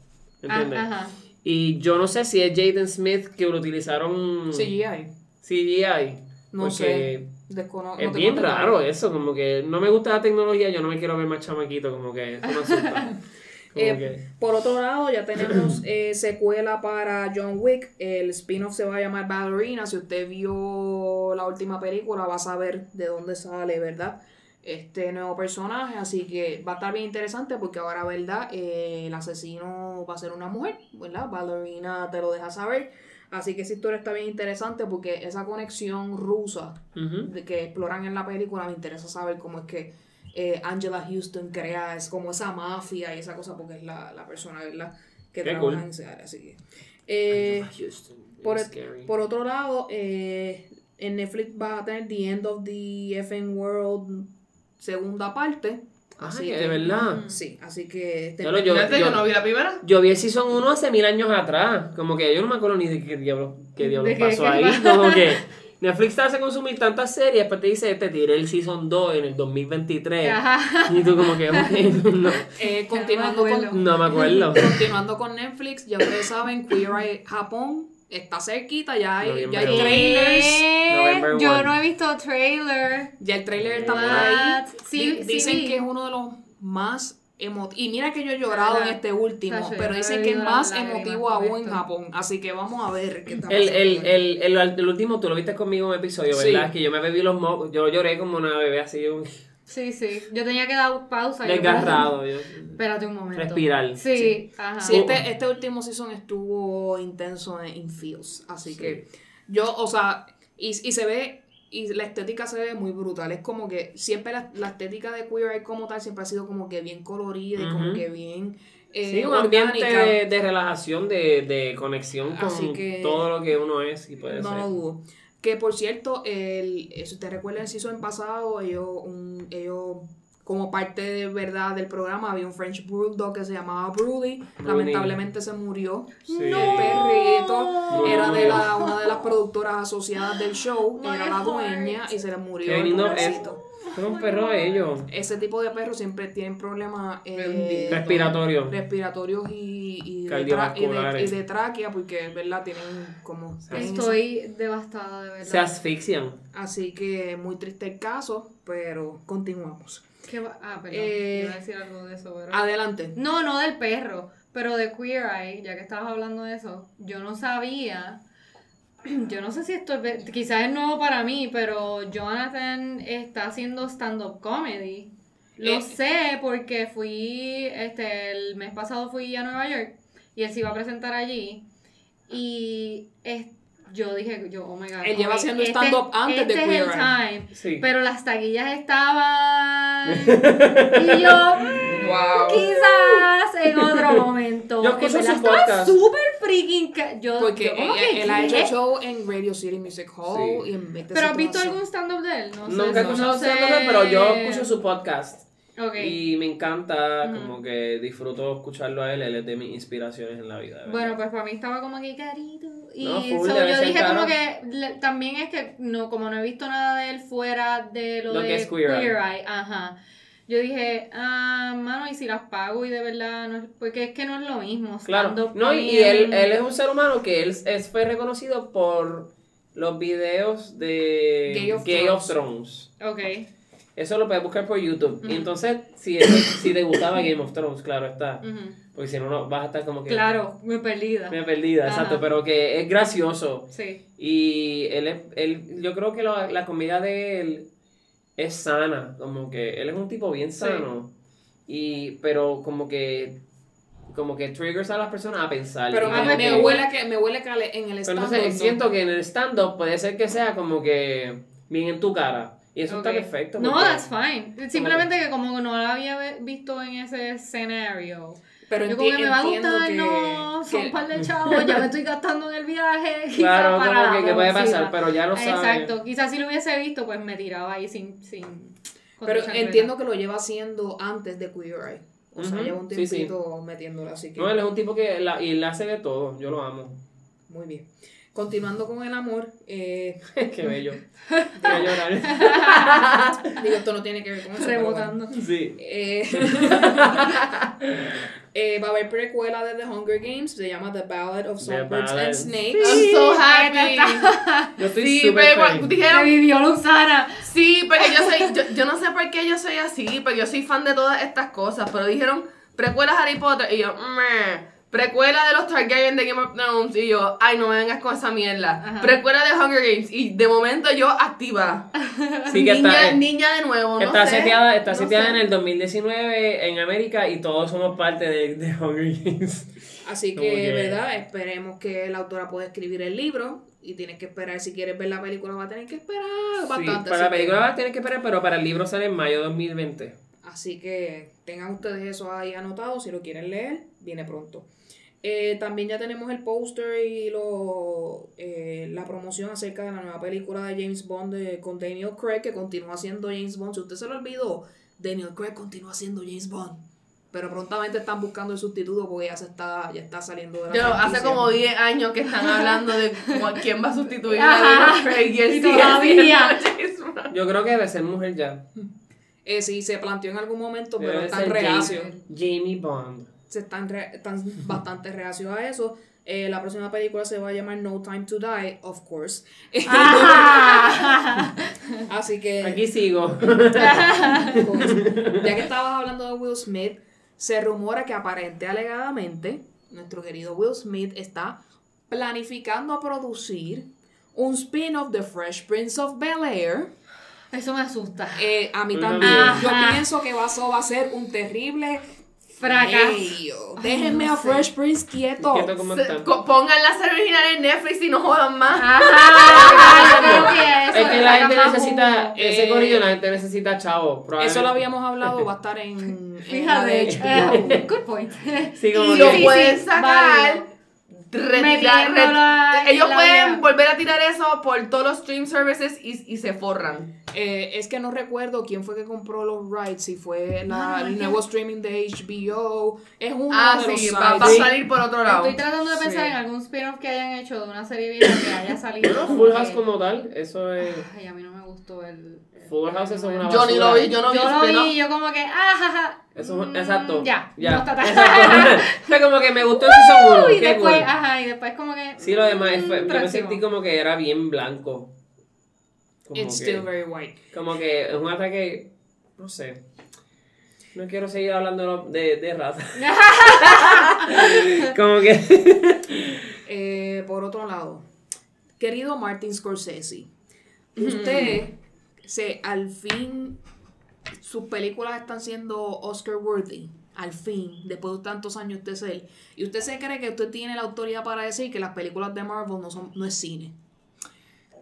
Ah, ¿Entiendes? ajá. Y yo no sé si es Jaden Smith que lo utilizaron CGI. CGI. No sé. Descono- Es no bien raro eso, como que no me gusta la tecnología, yo no me quiero ver más chamaquito, como que eso me asusta. Eh, que- Por otro lado, ya tenemos eh, secuela para John Wick. El spin-off se va a llamar Ballerina. Si usted vio la última película, va a saber de dónde sale, ¿verdad? Este nuevo personaje. Así que va a estar bien interesante porque ahora, ¿verdad? Eh, el asesino va a ser una mujer, ¿verdad? Ballerina te lo deja saber. Así que esa historia está bien interesante porque esa conexión rusa de que exploran en la película, me interesa saber cómo es que eh, Angela Houston crea es como esa mafia y esa cosa, porque es la, la persona, ¿verdad? Que Qué trabaja cool. en ese área. Así que, eh, Houston, por, por otro lado, eh, en Netflix va a tener The End of the effing World segunda parte. Ah, Así que que, de verdad. Sí, así que... lo- yo- yo- yo no vi la primera. Yo vi el Season 1 hace mil años atrás. Como que yo no me acuerdo ni de qué diablo, qué diablo ¿De qué- pasó qué ahí. Como que Netflix te hace consumir tantas series, después te dice, te tiré el Season 2 en el 2023. Ajá. Y tú como que, no, Eh, continuando, Ya no me con, no me acuerdo. continuando con Netflix, ya ustedes saben, Queer Eye Japón está cerquita, ya hay, ya hay trailers. Yo no he visto trailer. Ya el trailer está por ahí. Sí, Di- sí Dicen que es uno de los más emo- y mira que yo he llorado en este último, pero dicen que es más lágrimas emotivo aún en. Japón. Así que vamos a ver qué está El, el, pasando. el, el, el último, tú lo viste conmigo en un episodio, Sí. ¿verdad? Que yo me bebí los mocos, yo lloré como una bebé así, un Sí, sí. Yo tenía que dar pausa. desgarrado. yo- Espérate un momento. Respirar. Sí, ajá. Sí, este, este último season estuvo intenso en, feels, así que yo, o sea, y, y se ve, y la estética se ve muy brutal, es como que siempre la, la estética de Queer Eye como tal siempre ha sido como que bien colorida y como que bien eh, Sí, un ambiente de, de relajación, de, de conexión con Así que- todo lo que uno es y puede No ser. lo dudo. Que por cierto, el, eh, si ustedes recuerdan el season pasado, ellos, un, ellos como parte de verdad del programa, había un French Bulldog que se llamaba Broody. Lamentablemente se murió. Sí. El perrito era de la, una de las productoras asociadas del show, era la heart. dueña y se le murió. Qué el lindo. Es un perro de ellos. Ese tipo de perros siempre tienen problemas eh, Bendito. Respiratorio. respiratorios y, y, de y, de, y de tráquea, porque verdad tienen como... esa- Estoy devastada, de verdad. Se asfixian. Así que muy triste el caso, pero continuamos. ¿Qué va- Ah, perdón. Eh, Iba a decir algo de eso, pero... Adelante. No, no del perro, pero de Queer Eye, ya que estabas hablando de eso, yo no sabía, yo no sé si esto es, quizás es nuevo para mí, pero Jonathan está haciendo stand-up comedy. Lo Eh. sé porque fui, este, el mes pasado fui a Nueva York y él se iba a presentar allí y es- yo dije, yo, oh my god. Él lleva haciendo este- stand-up antes de este Queer es el time. Sí. Pero las taquillas estaban. y yo. mm, Wow. Quizás en otro momento. Yo escucho su estaba podcast. súper freaking. Yo, Porque yo como él, que, él ha hecho show en Radio City Music Hall Sí. y en 20 Pero has visto algún stand-up de él? No sé. Nunca he no escuchado sé. stand-up, pero yo escucho su podcast. Y me encanta, como que disfruto escucharlo a él. Él es de mis inspiraciones en la vida. verdad. Bueno, pues para mí estaba como que carito. Y No, full, so, yo dije caro. como que le- también es que no, como no he visto nada de él fuera de lo, Lo de que es Queer Eye. Eye, ajá. Yo dije, ah, mano, y si las pago y de verdad no es, porque es que no es lo mismo. Claro, no, y, él, es- él es un ser humano que él es, fue reconocido por los videos de Game of Game of Thrones. Ok. Eso lo puedes buscar por YouTube. Y entonces, si, eso- si te gustaba Game of Thrones, claro está. Porque si no, no, vas a estar como que. Claro, me perdida. Me perdida, Ajá. exacto. Pero que es gracioso. Sí. Y él, es- él yo creo que la, la comedia de él es sana. Como que él es un tipo bien sano. Y, pero como que. Como que triggers a las personas a pensar. Pero me, me que- huele que me huele que en el pero stand entonces siento que en el stand-up puede ser que sea como que bien en tu cara. Y eso Ok. está perfecto. No, that's fine. Simplemente que como no la había visto en ese escenario. Pero Yo como que me va a gustar, que- no, son un par de chavos, ya me estoy gastando en el viaje. quizá Claro, para como que, que puede pasar, pero ya lo sabes. Exacto, quizás si lo hubiese visto, pues me tiraba ahí sin... sin Pero entiendo que lo lleva haciendo antes de Queer Eye. O sea, lleva un sí, sí. tiempito metiéndolo, así que No, él es un tipo que la, y él hace de todo. Yo lo amo. muy bien. Continuando con el amor, eh, Qué bello. Quiero llorar. digo, esto no tiene que ver con eso. bueno. Rebotando. Sí. Eh, eh, va a haber precuela de The Hunger Games, se llama The Ballad of Songbirds and. Snakes. I'm so happy. Yo estoy Sí, súper pero dijeron, Revivió Luzana. Sí, porque yo soy, yo, yo no sé por qué yo soy así, pero yo soy fan de todas estas cosas, pero dijeron precuela Harry Potter y yo, meh. Precuela de los Targaryen de Game of Thrones y yo, ay, no me vengas con esa mierda. Ajá. Precuela de Hunger Games y de momento yo activa. Sí que niña, está, eh, niña de nuevo, no está sé. seteada, está no seteada sé. en el 2019 en América y todos somos parte de, de Hunger Games. Así que, que- ¿verdad? Esperemos que la autora pueda escribir el libro y tienes que esperar, si quieres ver la película va a tener que esperar Sí, bastante. para así la que- película vas a tener que esperar, pero para el libro sale en mayo de 2020. Así que tengan ustedes eso ahí anotado, si lo quieren leer, viene pronto. Eh, también ya tenemos el póster y lo, eh, la promoción acerca de la nueva película de James Bond de- con Daniel Craig, que continúa siendo James Bond. Si usted se lo olvidó, Daniel Craig continúa siendo James Bond. Pero prontamente están buscando el sustituto porque ya se está, ya está saliendo de la Yo, hace como 10 años que están hablando de quién va a sustituir a Daniel Craig y él todavía. siendo James Bond. Yo creo que debe ser mujer ya. Eh, sí, se planteó en algún momento, pero Debe ser reacios. Jamie, Jamie Bond. Se están, re- están bastante reacios a eso. Eh, la próxima película se va a llamar No Time to Die, of course. Ah. Así que, Aquí sigo. ya que estabas hablando de Will Smith, se rumora que aparente alegadamente nuestro querido Will Smith está planificando producir un spin-off de Fresh Prince of Bel Air. Eso me asusta. Eh, a mí también. Yo pienso que eso va a ser un terrible Fracaso. Déjenme a Fresh Prince quieto. Quieto como Pongan la serie original en Netflix y no jodan más. Ajá, Es que la gente necesita, ese Eh, corillo la gente necesita chavo. Eso lo habíamos hablado, va a estar en, Fíjate, good point. Sí, como Y lo pueden sacar. válido. Retirar- ret- ellos pueden volver a tirar eso por todos los stream services y, y se forran. Eh, es que no recuerdo quién fue que compró los rights, si fue la- No, no, el nuevo streaming de HBO. Es uno Ah, de sí, los va, va a salir por otro lado. Estoy tratando de pensar Sí. en algún spin-off que hayan hecho de una serie vieja que haya salido. Full House como tal, eso es. Ay, a mí no me gustó el. el- Full House es una Yo ni lo vi, yo no vi Yo lo spin-off. vi yo como que, ah, ja, ja. Eso es- Mm, exacto. Ya, ya. no está tan- Exacto. Fue como que me gustó el season uno. y qué después, cool. ajá, y después como que. Sí, lo demás, mm, fue- yo me próximo. sentí como que era bien blanco. Como It's que, still very white. como que es un ataque, no sé. No quiero seguir hablando de, de raza. como que... Eh, por otro lado, querido Martin Scorsese, usted se al fin sus películas están siendo Oscar worthy. Al fin, después de tantos años de ser. Y usted se cree que usted tiene la autoridad para decir que las películas de Marvel no son no es cine.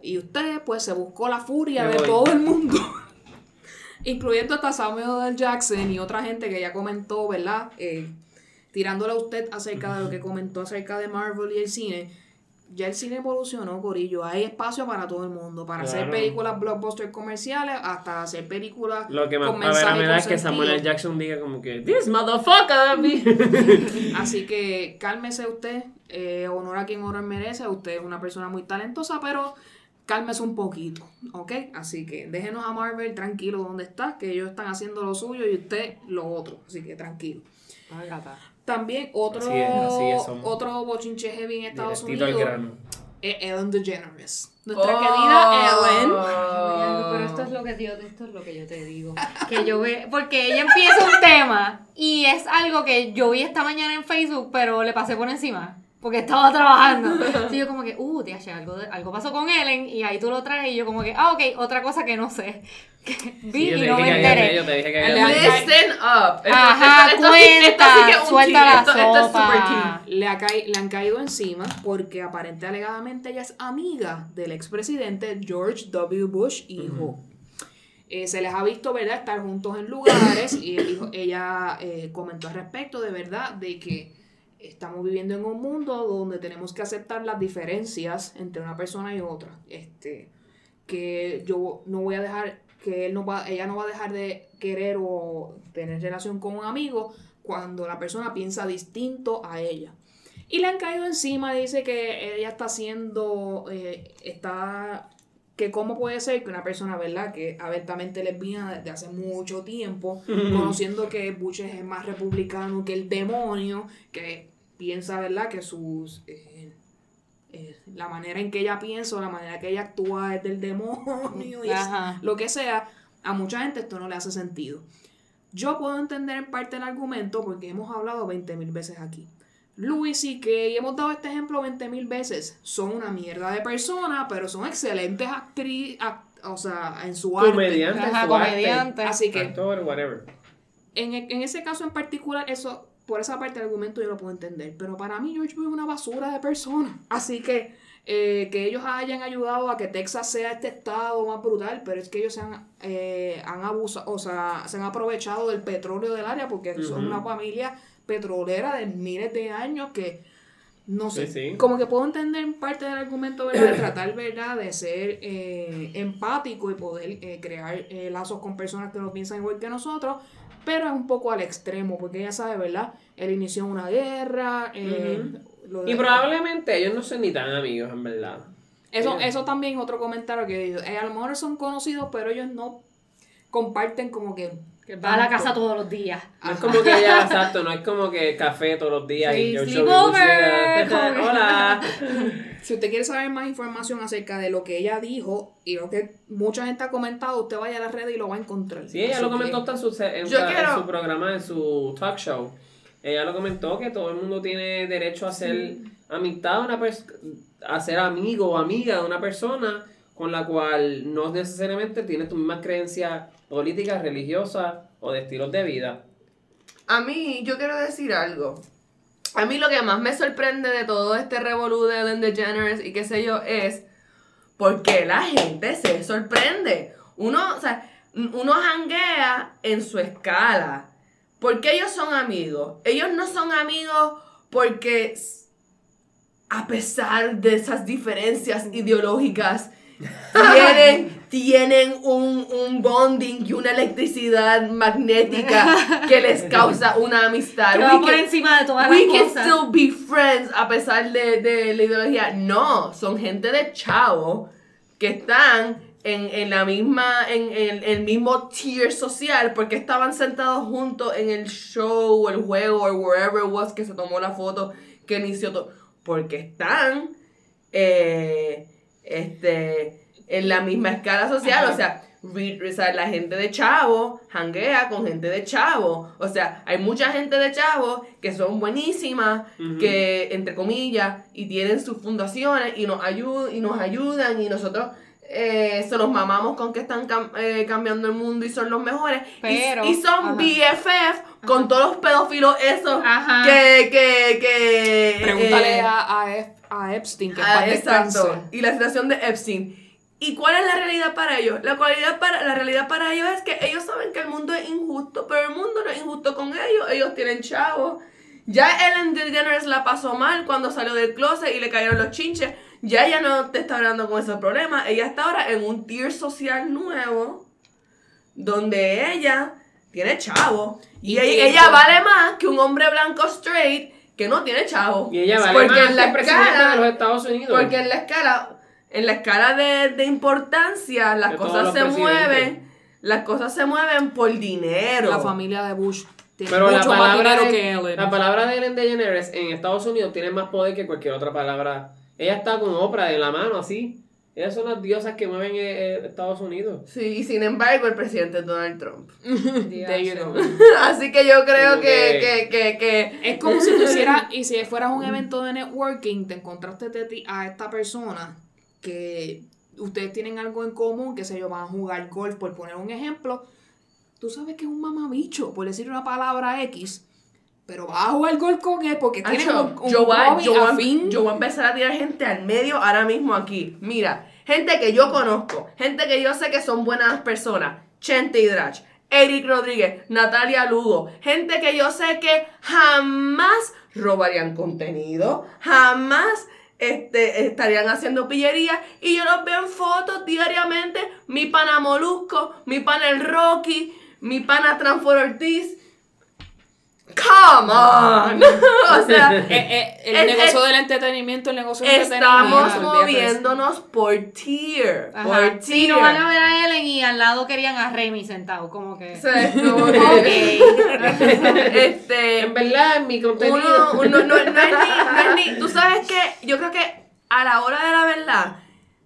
Y usted pues se buscó la furia Me de voy. todo el mundo. Incluyendo hasta Samuel L. Jackson y otra gente que ya comentó, ¿verdad? Eh, tirándole a usted acerca de lo que comentó acerca de Marvel y el cine. Ya el cine evolucionó, Corillo. Hay espacio para todo el mundo. Para hacer películas blockbuster comerciales hasta hacer películas Lo que más con a ver, mensaje me da es que Samuel L. Jackson diga como que This motherfucker Así que cálmese usted. eh, honor a quien honor merece. Usted es una persona muy talentosa, pero cálmese un poquito. ¿Ok? Así que déjenos a Marvel tranquilo donde está. Que ellos están haciendo lo suyo y usted lo otro. Así que tranquilo. Ay, gata. También otro, Así es, así es, otro bochinche heavy en Estados Directito al Unidos grano. es Ellen DeGeneres. Nuestra Oh. querida Ellen. Ay, pero esto es lo que yo, esto es lo que yo te digo. Que yo ve, porque ella empieza un tema y es algo que yo vi esta mañana en Facebook, pero le pasé por encima. Porque estaba trabajando. Entonces yo como que, uh, tía, algo, de- algo pasó con Ellen y ahí tú lo traes y yo como que, ah, ok, otra cosa que no sé. Que vi Sí, y no me enteré. yo te dije que había Listen up. Ajá, esto- esto sí- esto sí que es cuenta, un suelta la es sopa. tea. Le, ha le han caído encima porque aparente alegadamente ella es amiga del expresidente George W. Bush, hijo. Eh, se les ha visto, ¿verdad?, estar juntos en lugares y él dijo- ella eh, comentó al respecto de verdad de que estamos viviendo en un mundo donde tenemos que aceptar las diferencias entre una persona y otra. Este, que yo no voy a dejar, que él no va, ella no va a dejar de querer o tener relación con un amigo cuando la persona piensa distinto a ella. Y le han caído encima, dice que ella está haciendo, eh, está, que cómo puede ser que una persona, ¿verdad? Que abiertamente lesbiana desde hace mucho tiempo, conociendo que Bush es más republicano que el demonio, que piensa, ¿verdad? Que sus... eh, eh, la manera en que ella piensa o la manera que ella actúa es del demonio y es- lo que sea, a mucha gente esto no le hace sentido. Yo puedo entender en parte el argumento porque hemos hablado 20 mil veces aquí. Luis y que hemos dado este ejemplo 20 mil veces, son una mierda de personas, pero son excelentes actrices, o sea, en su arte. Comediante, Ajá, su arte, comediante. Así que actor, whatever. en, e- en ese caso en particular, eso, por esa parte del argumento yo lo puedo entender. Pero para mí, George Bush es una basura de persona. Así que eh, que ellos hayan ayudado a que Texas sea este estado más brutal, pero es que ellos se han, eh, han abusado, o sea, se han aprovechado del petróleo del área porque son una familia petrolera de miles de años que no sé, Sí, sí. como que puedo entender parte del argumento, ¿verdad? De tratar, ¿verdad? De ser eh, empático y poder eh, crear eh, lazos con personas que no piensan igual que nosotros, pero es un poco al extremo, porque ella sabe, ¿verdad? Él inició una guerra, eh, lo de- Y probablemente ellos no son ni tan amigos, en verdad. eso, eso también es otro comentario que eh, a lo mejor son conocidos, pero ellos no comparten como que va a la casa todos los días. No es como que ella, exacto, no es como que café todos los días Sí, y yo Hola. Si usted quiere saber más información acerca de lo que ella dijo y lo que mucha gente ha comentado, usted vaya a las redes y lo va a encontrar. Sí, ella Así lo comentó hasta en su, se- en, Yo sa- en quiero- su programa, en su talk show. Ella lo comentó que todo el mundo tiene derecho a ser amistad de una a ser amigo o amiga de una persona con la cual no necesariamente tienes tus mismas creencias políticas, religiosas o de estilos de vida. A mí, yo quiero decir algo. A mí lo que más me sorprende de todo este revolú de Ellen DeGeneres y qué sé yo es por qué la gente se sorprende. Uno, o sea, uno janguea en su escala. ¿Por qué ellos son amigos? Ellos no son amigos porque a pesar de esas diferencias ideológicas tienen, tienen un, un bonding y una electricidad magnética que les causa una amistad. Que We por can- encima de todas We las can cosas. still be friends a pesar de, de la ideología. No, son gente de chavo que están en, en la misma, en, en el mismo tier social porque estaban sentados juntos en el show o el juego o wherever it was que se tomó la foto que inició todo. Porque están eh, este, en la misma escala social. O sea, re- o sea, la gente de chavo janguea con gente de chavo. O sea, hay mucha gente de chavo que son buenísimas, que, entre comillas, y tienen sus fundaciones y nos, ayud y nos ayudan y nosotros eh, se los mamamos con que están cam- eh, cambiando el mundo y son los mejores. Y- Pero, y, son ajá. BFF con todos los pedófilos esos Ajá. que, que, que... Pregúntale eh, a, a, Ep- a Epstein, que en Ah, exacto. Y la situación de Epstein. ¿Y cuál es la realidad para ellos? La, cualidad para, la realidad para ellos es que ellos saben que el mundo es injusto, pero el mundo no es injusto con ellos. Ellos tienen chavos. Ya Ellen DeGeneres la pasó mal cuando salió del closet y le cayeron los chinches. Ya ella no te está hablando con ese problema. Ella está ahora en un tier social nuevo donde ella tiene chavo. Y, Y ella, vale más que un hombre blanco straight que no tiene chavo. Y ella vale Porque más en la escala- de los Estados Unidos. porque en la escala, en la escala de, de importancia, las De cosas se presidentes. mueven, las cosas se mueven por dinero. La familia de Bush tiene Pero la mucho más palabra, dinero de, que Ellen. la palabra de Ellen DeGeneres en Estados Unidos tiene más poder que cualquier otra palabra. Ella está con Oprah en la mano, así. Ellas son las diosas que mueven eh, eh, Estados Unidos. Sí, y sin embargo el presidente es Donald Trump. Así que yo creo que, que- que, que, que- Es como si tú hicieras, y si fueras un evento de networking, te encontraste a esta persona que ustedes tienen algo en común, que sé yo, van a jugar golf, por poner un ejemplo. Tú sabes que es un mamabicho, por decir una palabra X, pero vas a jugar golf con él porque tienen Acho, un, un yo, voy, a- hobby yo voy a- afín. yo voy a empezar a tirar gente al medio ahora mismo aquí. Mira, gente que yo conozco, gente que yo sé que son buenas personas. Chente Hidrach, Eric Rodríguez, Natalia Lugo, gente que yo sé que jamás robarían contenido, jamás este, estarían haciendo pillería y yo los veo en fotos diariamente, mi pana Molusco, mi pana el Rocky, mi pana Transfor Ortiz. Come on. o sea, Eh, eh, el Es- negocio es- del entretenimiento, el negocio del Estamos entretenimiento. eso. moviéndonos por tier. Ajá. Por tier. Sí, no van a ver a Ellen y al lado querían a Remy sentado, como que. O sea, es como Ok. que- este, En verdad, en mi contenido. uno, uno- no, no es ni, no es ni- tú sabes que yo creo que a la hora de la verdad,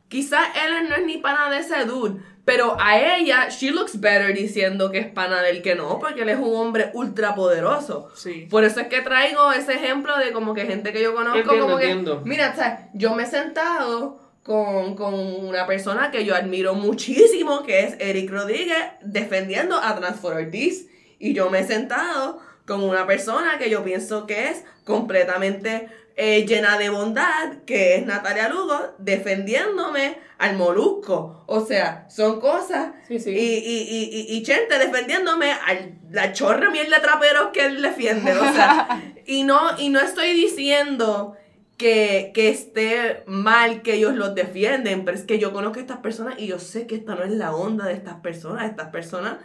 quizás Ellen no es ni pana de ese dude, pero a ella, she looks better diciendo que es pana del que no, porque él es un hombre ultra poderoso. Sí. Por eso es que traigo ese ejemplo de como que gente que yo conozco, Entiendo, como que, entiendo. mira, o sea, yo me he sentado con, con una persona que yo admiro muchísimo, que es Eric Rodríguez, defendiendo a Transfor Ortiz. Y yo me he sentado con una persona que yo pienso que es completamente eh, llena de bondad, que es Natalia Lugo, defendiéndome al molusco. O sea, son cosas Sí, sí. y, y, y, y, y Chente defendiéndome a la chorra miel de traperos que él defiende. O sea, y no, y no estoy diciendo que, que esté mal que ellos los defienden, pero es que yo conozco a estas personas y yo sé que esta no es la onda de estas personas. Estas personas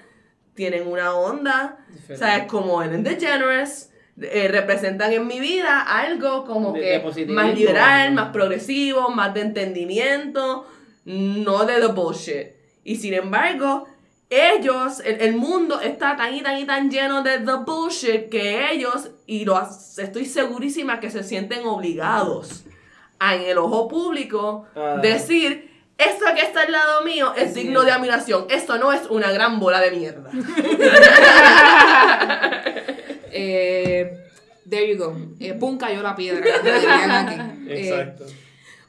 tienen una onda, Diferente. ¿sabes? Como Ellen DeGeneres. Eh, representan en mi vida algo como De- que de más liberal, más progresivo, más de entendimiento, no de the bullshit. Y sin embargo, ellos, el, el mundo está tan y tan y tan lleno de the bullshit que ellos, y lo, estoy segurísima que se sienten obligados a en el ojo público Ah. decir, esto que está al lado mío es Sí. digno de admiración, esto no es una gran bola de mierda. Eh, there you go. Eh, pum, cayó la piedra. Eh, Exacto.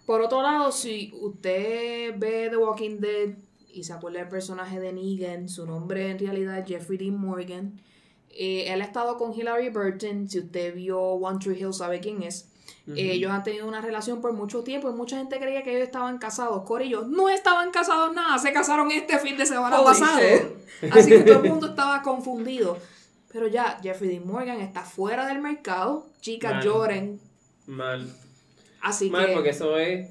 por otro lado, si usted ve The Walking Dead y se acuerda del personaje de Negan, su nombre en realidad es Jeffrey Dean Morgan. Eh, él ha estado con Hilary Burton. Si usted vio One Tree Hill, sabe quién es. Eh, ellos han tenido una relación por mucho tiempo y mucha gente creía que ellos estaban casados. Corillo, no estaban casados nada, se casaron este fin de semana Holy pasado. shit. Así que todo el mundo estaba confundido. Pero ya, Jeffrey Dean Morgan está fuera del mercado. Chicas Mal. lloren. Mal. Así Mal, que, porque eso es eh,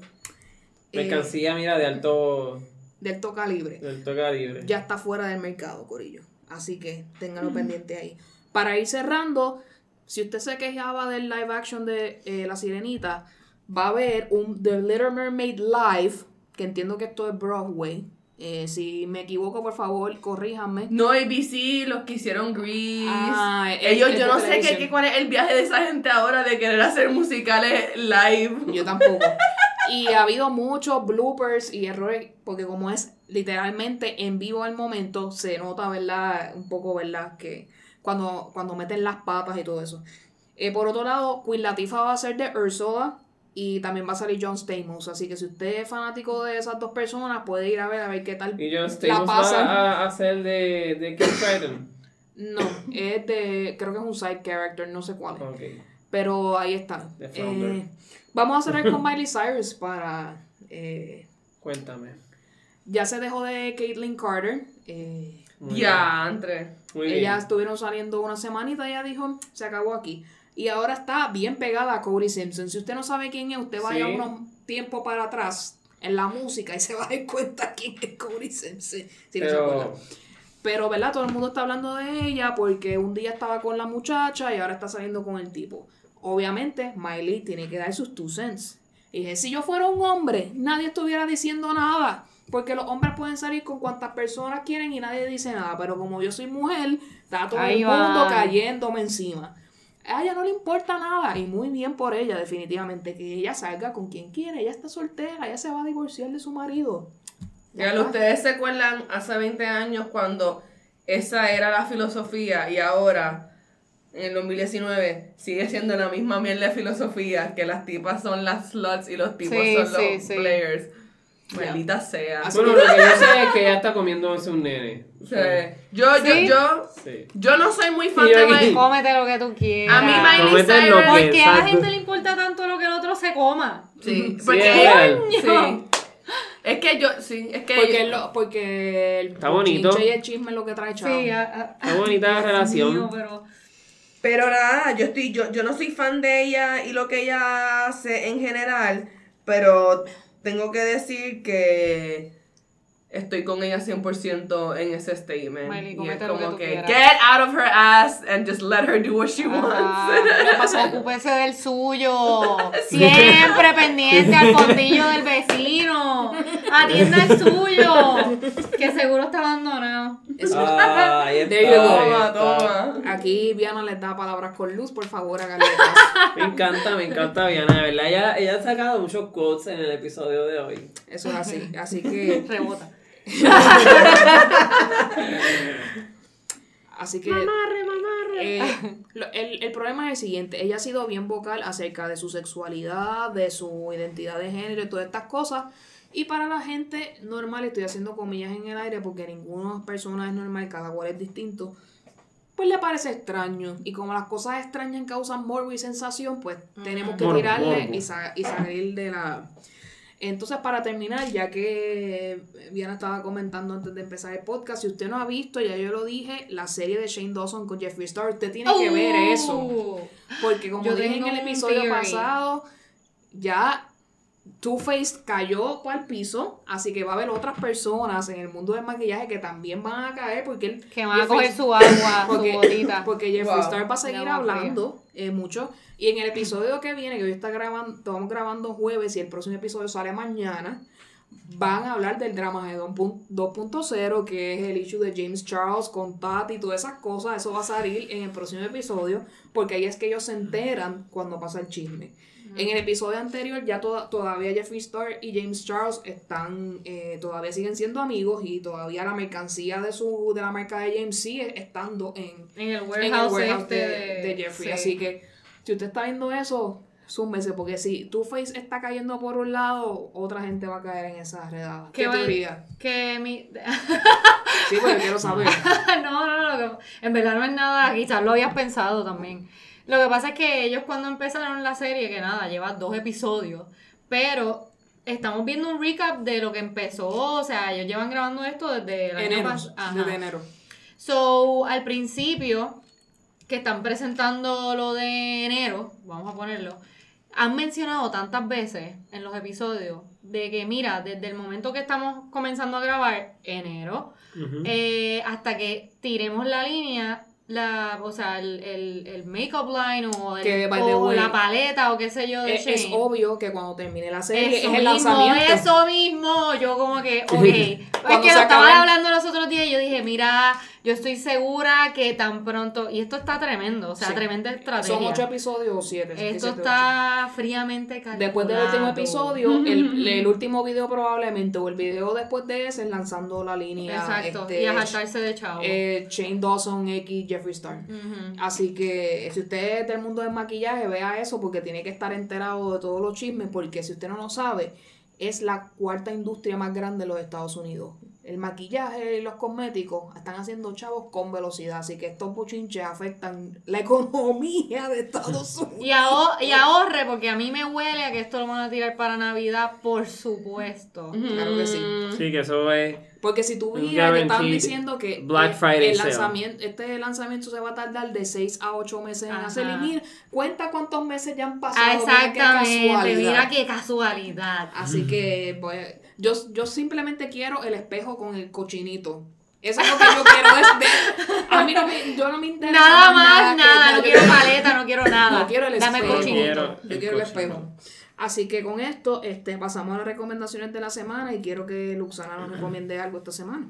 mercancía, mira, de alto, de alto calibre. de alto calibre. Ya está fuera del mercado, Corillo. Así que ténganlo pendiente ahí. Para ir cerrando, si usted se quejaba del live action de eh, La Sirenita, va a haber un The Little Mermaid Live, que entiendo que esto es Broadway. Eh, si me equivoco, por favor, corríjanme. No, ABC, los que hicieron Grease. Ah, Ellos, yo no sé qué, cuál es el viaje de esa gente ahora de querer hacer musicales live. Yo tampoco. Y ha habido muchos bloopers y errores, porque como es literalmente en vivo al momento, se nota, ¿verdad? Un poco, ¿verdad? Que cuando, cuando meten las patas y todo eso. Eh, por otro lado, Queen Latifah va a ser de Ursula y también va a salir John Stamos. Así que si usted es fanático de esas dos personas, puede ir a ver a ver qué tal Y John la Stamos pasan. va a hacer de, de Crichton. No, es de, creo que es un side character, no sé cuál es. Pero ahí Founder. Eh, vamos a cerrar con Miley Cyrus para... eh, Cuéntame. Ya se dejó de Caitlyn Carter. eh. Ya, entre. Bien. ellas estuvieron saliendo una semanita y ella dijo, se acabó aquí. Y ahora está bien pegada a Cody Simpson. Si usted no sabe quién es, usted vaya Sí. unos tiempo para atrás en la música y se va a dar cuenta quién es Cody Simpson. si no se acuerda. Pero, Pero, ¿verdad? Todo el mundo está hablando de ella porque un día estaba con la muchacha y ahora está saliendo con el tipo. Obviamente, Miley tiene que dar sus two cents. Y dije, si yo fuera un hombre, nadie estuviera diciendo nada. Porque los hombres pueden salir con cuantas personas quieren y nadie dice nada. Pero como yo soy mujer, está todo Ahí el mundo va. cayéndome encima. A ella no le importa nada. Y muy bien por ella, definitivamente. Que ella salga con quien quiera. Ella está soltera. Ella se va a divorciar de su marido. Ya ustedes se acuerdan hace 20 años cuando esa era la filosofía y ahora, en el 2019, sigue siendo la misma mierda de filosofía, que las tipas son las sluts y los tipos Sí, son sí, los sí. players. Maldita sea. Bueno, lo que yo sé es que ella está comiéndose un nene. Yo, Sí. yo, yo, Sí. yo no soy muy fan yo de Miley. Cómete lo que tú quieras. A mí Miley Cyrus... ¿Por qué a la gente le importa tanto lo que el otro se coma? Sí, Sí, porque sí. Es que yo, sí, es que Porque, lo, porque el Está bonito. y el chisme es lo que trae chavo. Sí, a- a- Qué bonita la relación. mío, pero Pero nada, yo estoy, yo, yo no soy fan de ella y lo que ella hace en general, pero tengo que decir que estoy con ella 100% en ese statement. Miley, y es que como que get out of her ass and just let her do what she Ajá, wants. ocúpese del suyo. Siempre pendiente al fondillo del vecino. Atienda el suyo. Que seguro está abandonado. Eso. Ah, ahí está, There you go. ahí toma, está. toma. Aquí Viana les da palabras con luz, por favor, háganle caso. Me encanta, me encanta Viana, de verdad. Ella, ella ha sacado muchos quotes en el episodio de hoy. Eso es así. Así que, Rebota. así que eh, lo- el, el problema es el siguiente. Ella ha sido bien vocal acerca de su sexualidad, de su identidad de género y todas estas cosas. Y para la gente normal, estoy haciendo comillas en el aire porque ninguna persona es normal, cada cual es distinto. Pues le parece extraño. Y como las cosas extrañas causan morbo y sensación, pues tenemos que Morbo, tirarle morbo. y, sa- y salir de la. Entonces, para terminar, ya que Viana estaba comentando antes de empezar el podcast, si usted no ha visto, ya yo lo dije, la serie de Shane Dawson con Jeffree Star, usted tiene que ver eso. Uh, Porque como Yo dije en el episodio theory. pasado, ya Two-Face cayó para el piso, así que va a haber otras personas en el mundo del maquillaje que también van a caer porque él... Que van a coger su agua, porque, su botita. porque Jeffree Wow. Star va a seguir hablando eh, mucho. Y en el episodio que viene, que hoy está grabando, estamos grabando jueves y el próximo episodio sale mañana, van a hablar del drama de 2.0, que es el issue de James Charles con Tati y todas esas cosas. Eso va a salir en el próximo episodio, porque ahí es que ellos se enteran cuando pasa el chisme. En el episodio anterior ya toda- todavía Jeffree Star y James Charles están, eh, todavía siguen siendo amigos y todavía la mercancía de su de la marca de James sigue estando en, En el en el warehouse, este de, de, Jeffrey. sí. Así que si usted está viendo eso, súmese, porque si Two Face está cayendo por un lado, otra gente va a caer en esa redada. ¿Qué Que va- teoría? Que mi... Sí, porque quiero saber. no, no, no, en verdad no es nada, quizás lo habías pensado también. Lo que pasa es que ellos cuando empezaron la serie, que nada, lleva dos episodios, pero estamos viendo un recap de lo que empezó, o sea, ellos llevan grabando esto desde el año enero, ajá. desde enero. So, al principio, que están presentando lo de enero, vamos a ponerlo, han mencionado tantas veces en los episodios de que, mira, desde el momento que estamos comenzando a grabar, enero, eh, hasta que tiremos la línea, la, o sea, el, el, el make-up line o, el- Que, o way, la paleta o qué sé yo de Es, es Shane. obvio que cuando termine la serie Eso es el mismo, lanzamiento. eso mismo, yo como que, ok, es que lo estaban hablando los otros días y yo dije, mira, yo estoy segura que tan pronto, y esto está tremendo, o sea, Sí. tremenda estrategia. Son ocho episodios o siete. Esto siete, está fríamente calculado. Después del último episodio, el, el último video probablemente, o el video después de ese, es lanzando la línea. Exacto, este, y a jaltarse de chavo. eh, Shane Dawson X Jeffree Star. Así que si usted es del mundo del maquillaje, vea eso porque tiene que estar enterado de todos los chismes, porque si usted no lo sabe, es la cuarta industria más grande de los Estados Unidos. El maquillaje y los cosméticos están haciendo chavos con velocidad, así que estos bochinches afectan la economía de Estados Unidos. Y, aho- y ahorre, porque a mí me huele a que esto lo van a tirar para Navidad, por supuesto. Claro que sí. Sí, que eso es. Porque si tú miras que están diciendo que Black Friday el lanzamiento, este lanzamiento se va a tardar de 6 a 8 meses en hacer y mira, cuenta cuántos meses ya han pasado. Ah, mira qué exactamente, casualidad. mira qué casualidad. Así que a- yo, yo simplemente quiero el espejo con el cochinito. Eso es lo que yo quiero es ver. A mí no me, yo no me interesa Nada más, que- nada, no yo quiero paleta, no quiero nada. No quiero el Dame espejo. Quiero Yo el quiero el espejo. Así que con esto este, pasamos a las recomendaciones de la semana y quiero que Luxana nos recomiende algo esta semana.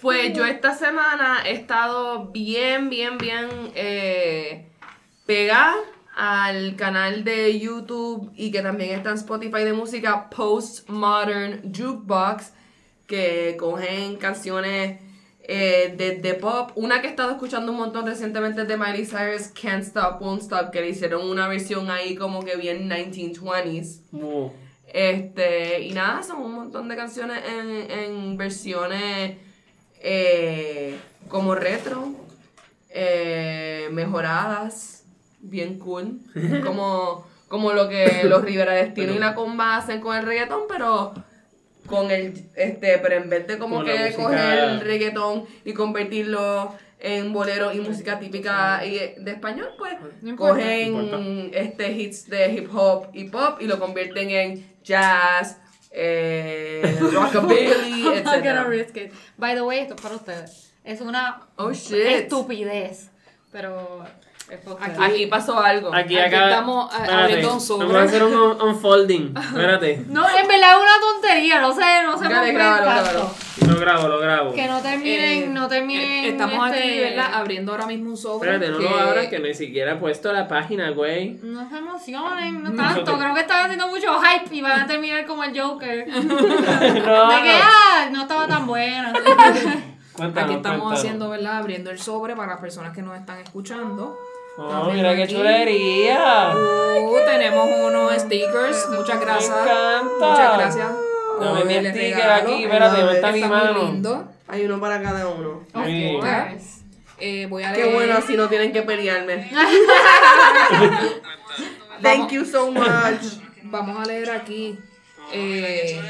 Pues yo esta semana he estado bien, bien, bien eh, pegada al canal de YouTube y que también está en Spotify de música Postmodern Jukebox, que cogen canciones eh, de, de pop. Una que he estado escuchando un montón recientemente es de Miley Cyrus, Can't Stop, Won't Stop, que le hicieron una versión ahí como que bien 1920s. Mu. Este, y nada, son un montón de canciones en, en versiones eh, como retro, eh, mejoradas, bien cool. Como, como lo que los Rivera Destino y la Comba hacen con el reggaetón, pero con el, este, pero en vez de como que coger el reggaetón y convertirlo en bolero y música típica y- de español, pues No cogen No este hits de hip hop y pop y lo convierten en jazz, eh, rockabilly, etc. By the way, esto es para ustedes. Es una Oh shit. estupidez. Pero Aquí pasó algo. Aquí, Aquí acá. estamos, espérate, abriendo un sobre. Vamos a hacer un un unfolding. Espérate. No, en verdad es una tontería, no sé, no se me grábalo. Lo grabo, lo grabo. Que no terminen, Eh, no terminen. eh, Estamos este, aquí, ¿verdad? Abriendo ahora mismo un sobre. Espérate, no que- lo abras que ni siquiera he puesto la página, güey. No se emocionen, no No. tanto. Creo que están haciendo mucho hype y van a terminar como el Joker. De no. que, ah, no estaba tan buena. Cuéntanos, Aquí estamos cuéntanos. haciendo, ¿verdad? Abriendo el sobre para las personas que nos están escuchando. Oh, mira qué chulería. Uh, tenemos unos stickers. Muchas gracias. Me encanta. Muchas gracias. Dame por mi sticker regalo. aquí, espérate, no está mi mano. Hay uno para cada uno. Of Sí. course. Eh, voy a Qué leer. bueno, así no tienen que pelearme. Thank you so much. Vamos a leer aquí. Eh,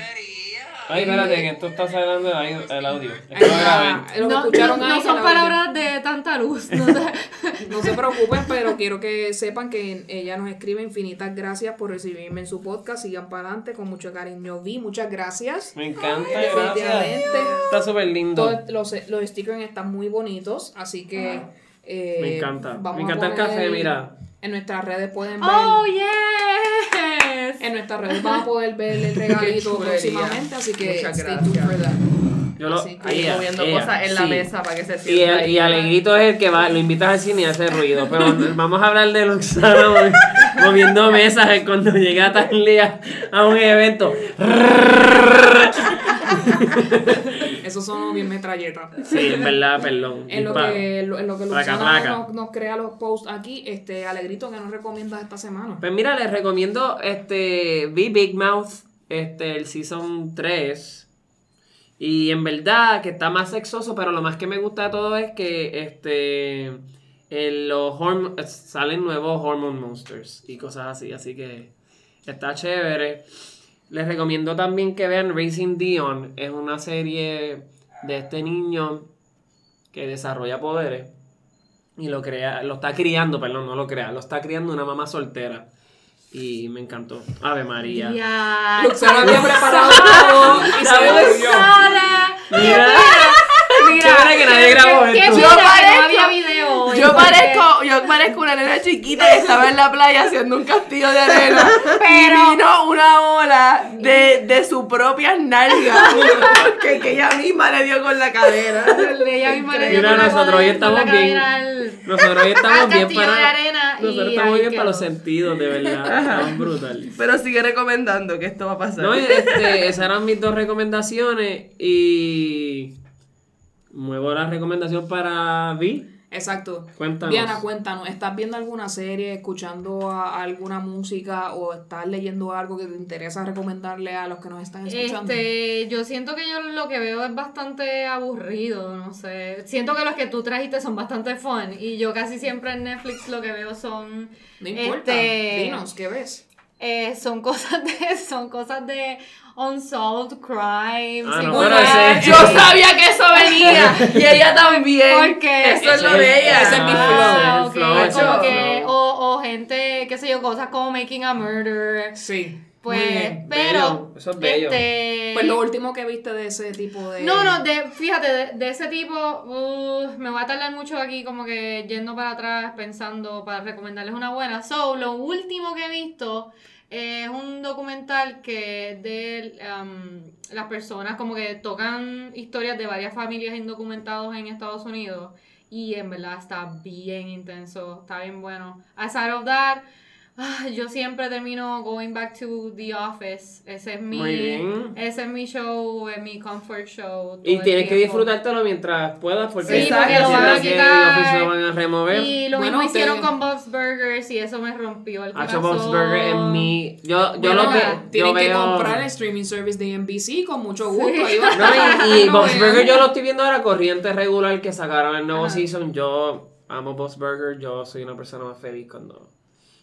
Ay, espérate, que esto está saliendo el el audio. Es ahí que lo No, escucharon no- ahí no son palabras de tanta luz. No te- No se preocupen, pero quiero que sepan que ella nos escribe infinitas gracias por recibirme en su podcast. Sigan para adelante con mucho cariño. Vi, muchas gracias. Me encanta, gracias. Definitivamente. Está súper lindo. Todos los, los stickers están muy bonitos, así que. eh, Me encanta. vamos Me encanta el café, mira. En nuestras redes pueden ver. Oh, yes. En nuestras redes van a poder ver el regalito próximamente, así que Muchas stay tuned for that. Yo lo, que ella, Y moviendo ella, cosas en la sí. mesa para que se Y, sienta el- ahí. y Alegrito es el que va, lo invitas al cine y hace ruido. Pero vamos a hablar de Luxana movi- moviendo mesas cuando llega Tanlia a un evento. Eso son bien metralletas. Sí, en verdad, perdón. En lo que, en lo que Placa, placa. nos, nos crea los posts aquí, este Alegrito, que nos recomiendas esta semana? Pues mira, les recomiendo este vi Big Mouth, este, el Season 3. Y en verdad que está más sexoso, pero lo más que me gusta de todo es que este en los salen nuevos Hormone Monsters y cosas así, así que está chévere. Les recomiendo también que vean Racing Dion, es una serie de este niño que desarrolla poderes y lo crea, lo está criando, perdón, no lo crea, lo está criando una mamá soltera. Y me encantó. Ave María. Ya. Luxana había preparado todo y se. Mira, Mira, qué pena que nadie grabó esto. pena que no parezco- había video hoy, Yo parezco, yo parezco una nena chiquita que estaba en la playa haciendo un castillo de arena. Pero- Y vino una ola de, de sus propias nalgas. que, que ella misma le dio con la cadera. Ella misma le dio Mira, con la nosotros hoy estamos bien. al- Nosotros hoy estamos bien castillo de para. arena y Nosotros estamos bien para los sentidos, de verdad. Estamos brutal. Pero sigue recomendando que esto va a pasar. No, este, esas eran mis dos recomendaciones. Y. Muevo la recomendación para Vi. Exacto. Cuéntanos. Diana, cuéntanos, ¿estás viendo alguna serie, escuchando a- a alguna música o estás leyendo algo que te interesa recomendarle a los que nos están escuchando? Este, yo siento que yo lo que veo es bastante aburrido, no sé. Siento que los que tú trajiste son bastante fun y yo casi siempre en Netflix lo que veo son no importa, este, dinos, ¿qué ves? eh, son cosas de son cosas de unsolved crimes. Ah, no. Yo sabía que eso venía. y ella también. Porque Eso es lo de ella. ese es mi Ah, flow. ok, Ese es el como flow. que- o, o gente, qué sé yo, cosas como Making a Murder. Sí. Pues, muy bien. pero. Bello, eso es bello. Este, Pues lo último que viste de ese tipo de... No, no, de, fíjate, de, de ese tipo, uh, me voy a tardar mucho aquí como que yendo para atrás pensando para recomendarles una buena. So, lo último que he visto es un documental que es de um, las personas como que tocan historias de varias familias indocumentados en Estados Unidos y en verdad está bien intenso, está bien bueno. Aside of that, ah, yo siempre termino going back to The Office. Ese es mi, Muy bien. ese es mi show, es mi comfort show. Y tienes que disfrutártelo mientras puedas, porque Sí, porque lo van a quitar. The Office lo van a remover. Y lo Bueno, mismo hicieron con Bob's Burgers y eso me rompió el Hacho corazón. Bob's Burger en mi. Yo, yo Bueno, lo que. tienen Yo que veo. comprar el streaming service de NBC con mucho gusto. Sí. Ahí va. No, y, y No Bob's. Burger yo lo estoy viendo ahora corriente regular que sacaron el nuevo Ajá. season. Yo amo Bob's Burger, yo soy una persona más feliz cuando.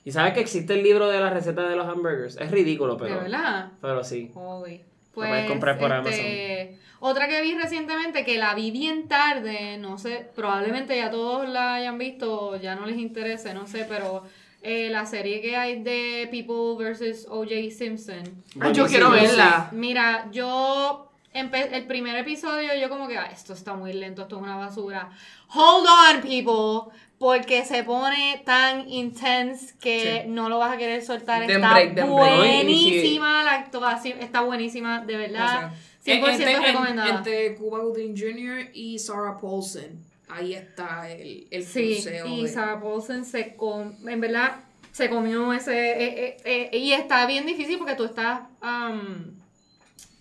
Y sabes que existe el libro de la receta de los hamburgers. Es ridículo, ¿De pero. verdad? Pero sí. Holy. puedes Pues, comprar por este, Otra que vi recientemente, que la vi bien tarde, no sé, probablemente ya todos la hayan visto, ya no les interese, no sé, pero eh, la serie que hay de People vs. O.J. Simpson. Ay, yo quiero verla. Mira, yo empe- el primer episodio yo como que, "Ah, esto está muy lento, esto es una basura. Hold on, people, porque se pone tan intense que Sí. no lo vas a querer soltar. Den está break, den break. buenísima la actuación, está buenísima, de verdad. 100% Entre- en- recomendada. Entre Cuba Gooding Jr. y Sarah Paulson. Ahí está el, el Sí, cruceo y de- Sarah Paulson se com en verdad se comió ese eh, eh, eh, y está bien difícil porque tú estás am,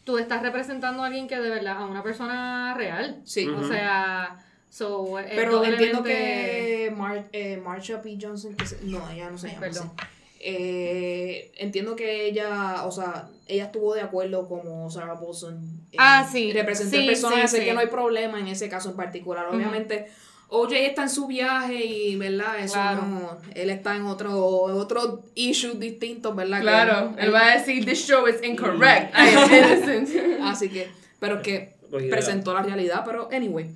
tú estás representando a alguien que de verdad a una persona real. Sí. O sea, so, es Pero entiendo que Mar eh, Marsha P. Johnson, que se- no, ella no se llama perdón. así. Eh, entiendo que ella, o sea, ella estuvo de acuerdo como Sarah Paulson. eh, Ah, sí. Representó Sí, el personaje, sí, así sí. que no hay problema en ese caso en particular. Obviamente, OJ está en su viaje y, ¿verdad? Eso Claro. no, él está en otro, en otros issues distintos, ¿verdad? Que Claro, él- él va a decir, this show is incorrect. I am innocent. Así que, pero que presentó la realidad, pero anyway.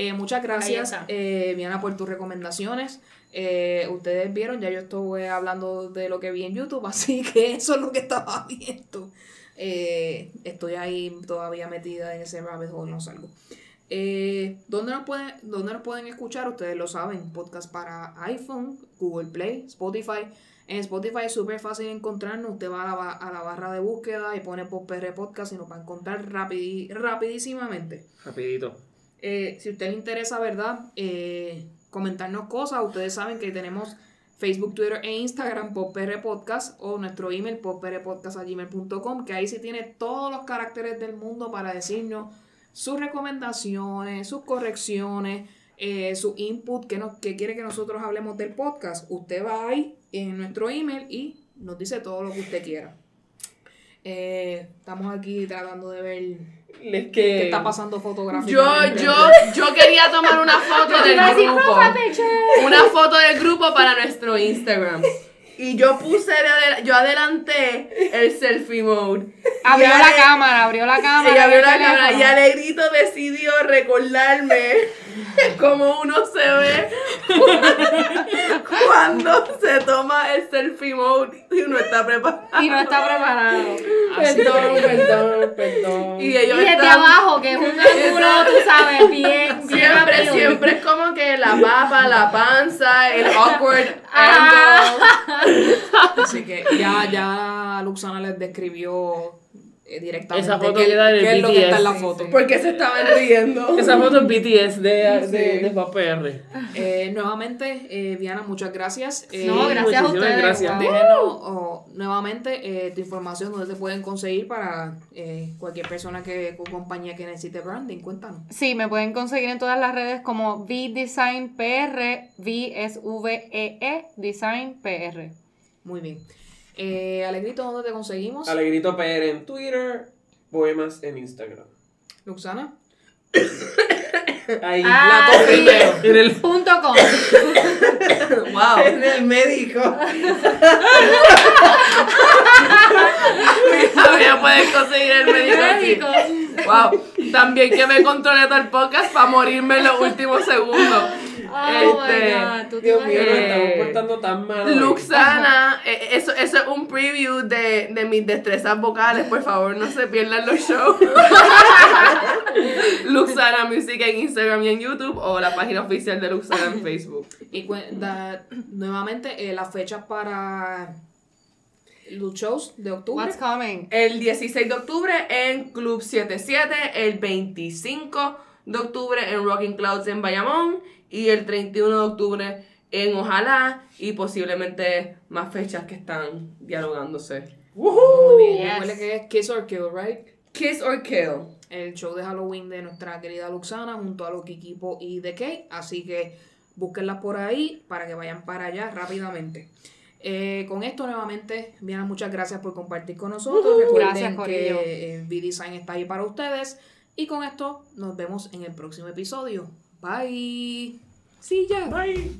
Eh, muchas gracias, eh, Viana, por tus recomendaciones. Eh, ustedes vieron, ya yo estuve hablando de lo que vi en YouTube, así que eso es lo que estaba viendo. Eh, estoy ahí todavía metida en ese rabbit hole, no salgo. Eh, ¿dónde, nos pueden, ¿Dónde nos pueden escuchar? Ustedes lo saben, podcast para iPhone, Google Play, Spotify, En Spotify es súper fácil encontrarnos. Usted va a la, ba- a la barra de búsqueda y pone por PR Podcast y nos va a encontrar rapidi- rapidísimamente. Rapidito. Eh, si a usted le interesa, ¿verdad? Eh, comentarnos cosas. Ustedes saben que tenemos Facebook, Twitter e Instagram, PopR Podcast, o nuestro email, popprpodcast.gmail.com, que ahí sí tiene todos los caracteres del mundo para decirnos sus recomendaciones, sus correcciones, eh, su input, que, nos, que quiere que nosotros hablemos del podcast. Usted va ahí en nuestro email y nos dice todo lo que usted quiera. Eh, estamos aquí tratando de ver Es que. qué está pasando fotográficamente. Yo, yo, yo quería tomar una foto del grupo. Una foto del grupo para nuestro Instagram. Y yo puse, de yo adelanté el selfie mode. Abrió Y la cámara, abrió la cámara. Ella abrió la cámara y Alegrito decidió recordarme cómo uno se ve cuando se toma el selfie mode y uno está preparado. Y no está preparado. Perdón, perdón, perdón. Y Y ellos desde están- abajo, que es un ángulo, tú sabes, bien, Siempre, siempre es como que la papa, la panza, el awkward angle. Así que ya, ya Luxana les describió directamente Esa foto es lo que está en la BTS. foto. Porque se estaban riendo. Esa foto es BTS de, de, Sí. de PR. Eh, nuevamente, eh, Viana, muchas gracias. Eh, No, gracias a ustedes. gracias. Déjenos oh, nuevamente eh, tu información donde te pueden conseguir para eh, cualquier persona que o compañía que necesite branding. Cuéntanos. Sí, me pueden conseguir en todas las redes como VDesign PR, V es V E E Design PR. Muy bien. Eh, Alegrito, ¿dónde te conseguimos? Alegrito PR en Twitter, poemas en Instagram. Luxana. Ahí. Ah, La torre sí. primero. En el Punto com. Wow. En el médico. Todavía pueden conseguir el médico aquí. Wow. También que me controle todo el podcast para morirme en los últimos segundos. Oh Este, my god, tú te Dios mío, nos estamos portando tan mal. Luxana, eh, eso, eso es un preview de, de mis destrezas vocales. Por favor, no se pierdan los shows. Luxana Music en Instagram y en YouTube o la página oficial de Luxana en Facebook. Y cu- da- nuevamente, eh, las fechas para los shows de octubre. What's coming? El 16 de octubre en Club 77, el 25 de octubre en Rocking Clouds en Bayamón y el 31 de octubre en Ojalá y posiblemente más fechas que están dialogándose. Muy bien. Yes. Que es Kiss or Kill, right? Kiss or Kill. el show de Halloween de nuestra querida Luxana junto a Loki Kipo y The Kate. Así que búsquenlas por ahí para que vayan para allá rápidamente. Eh, con esto nuevamente, Viana, muchas gracias por compartir con nosotros. Recuerden Gracias, que eh, V-Design está ahí para ustedes. Y con esto nos vemos en el próximo episodio. Bye. See ya. Bye.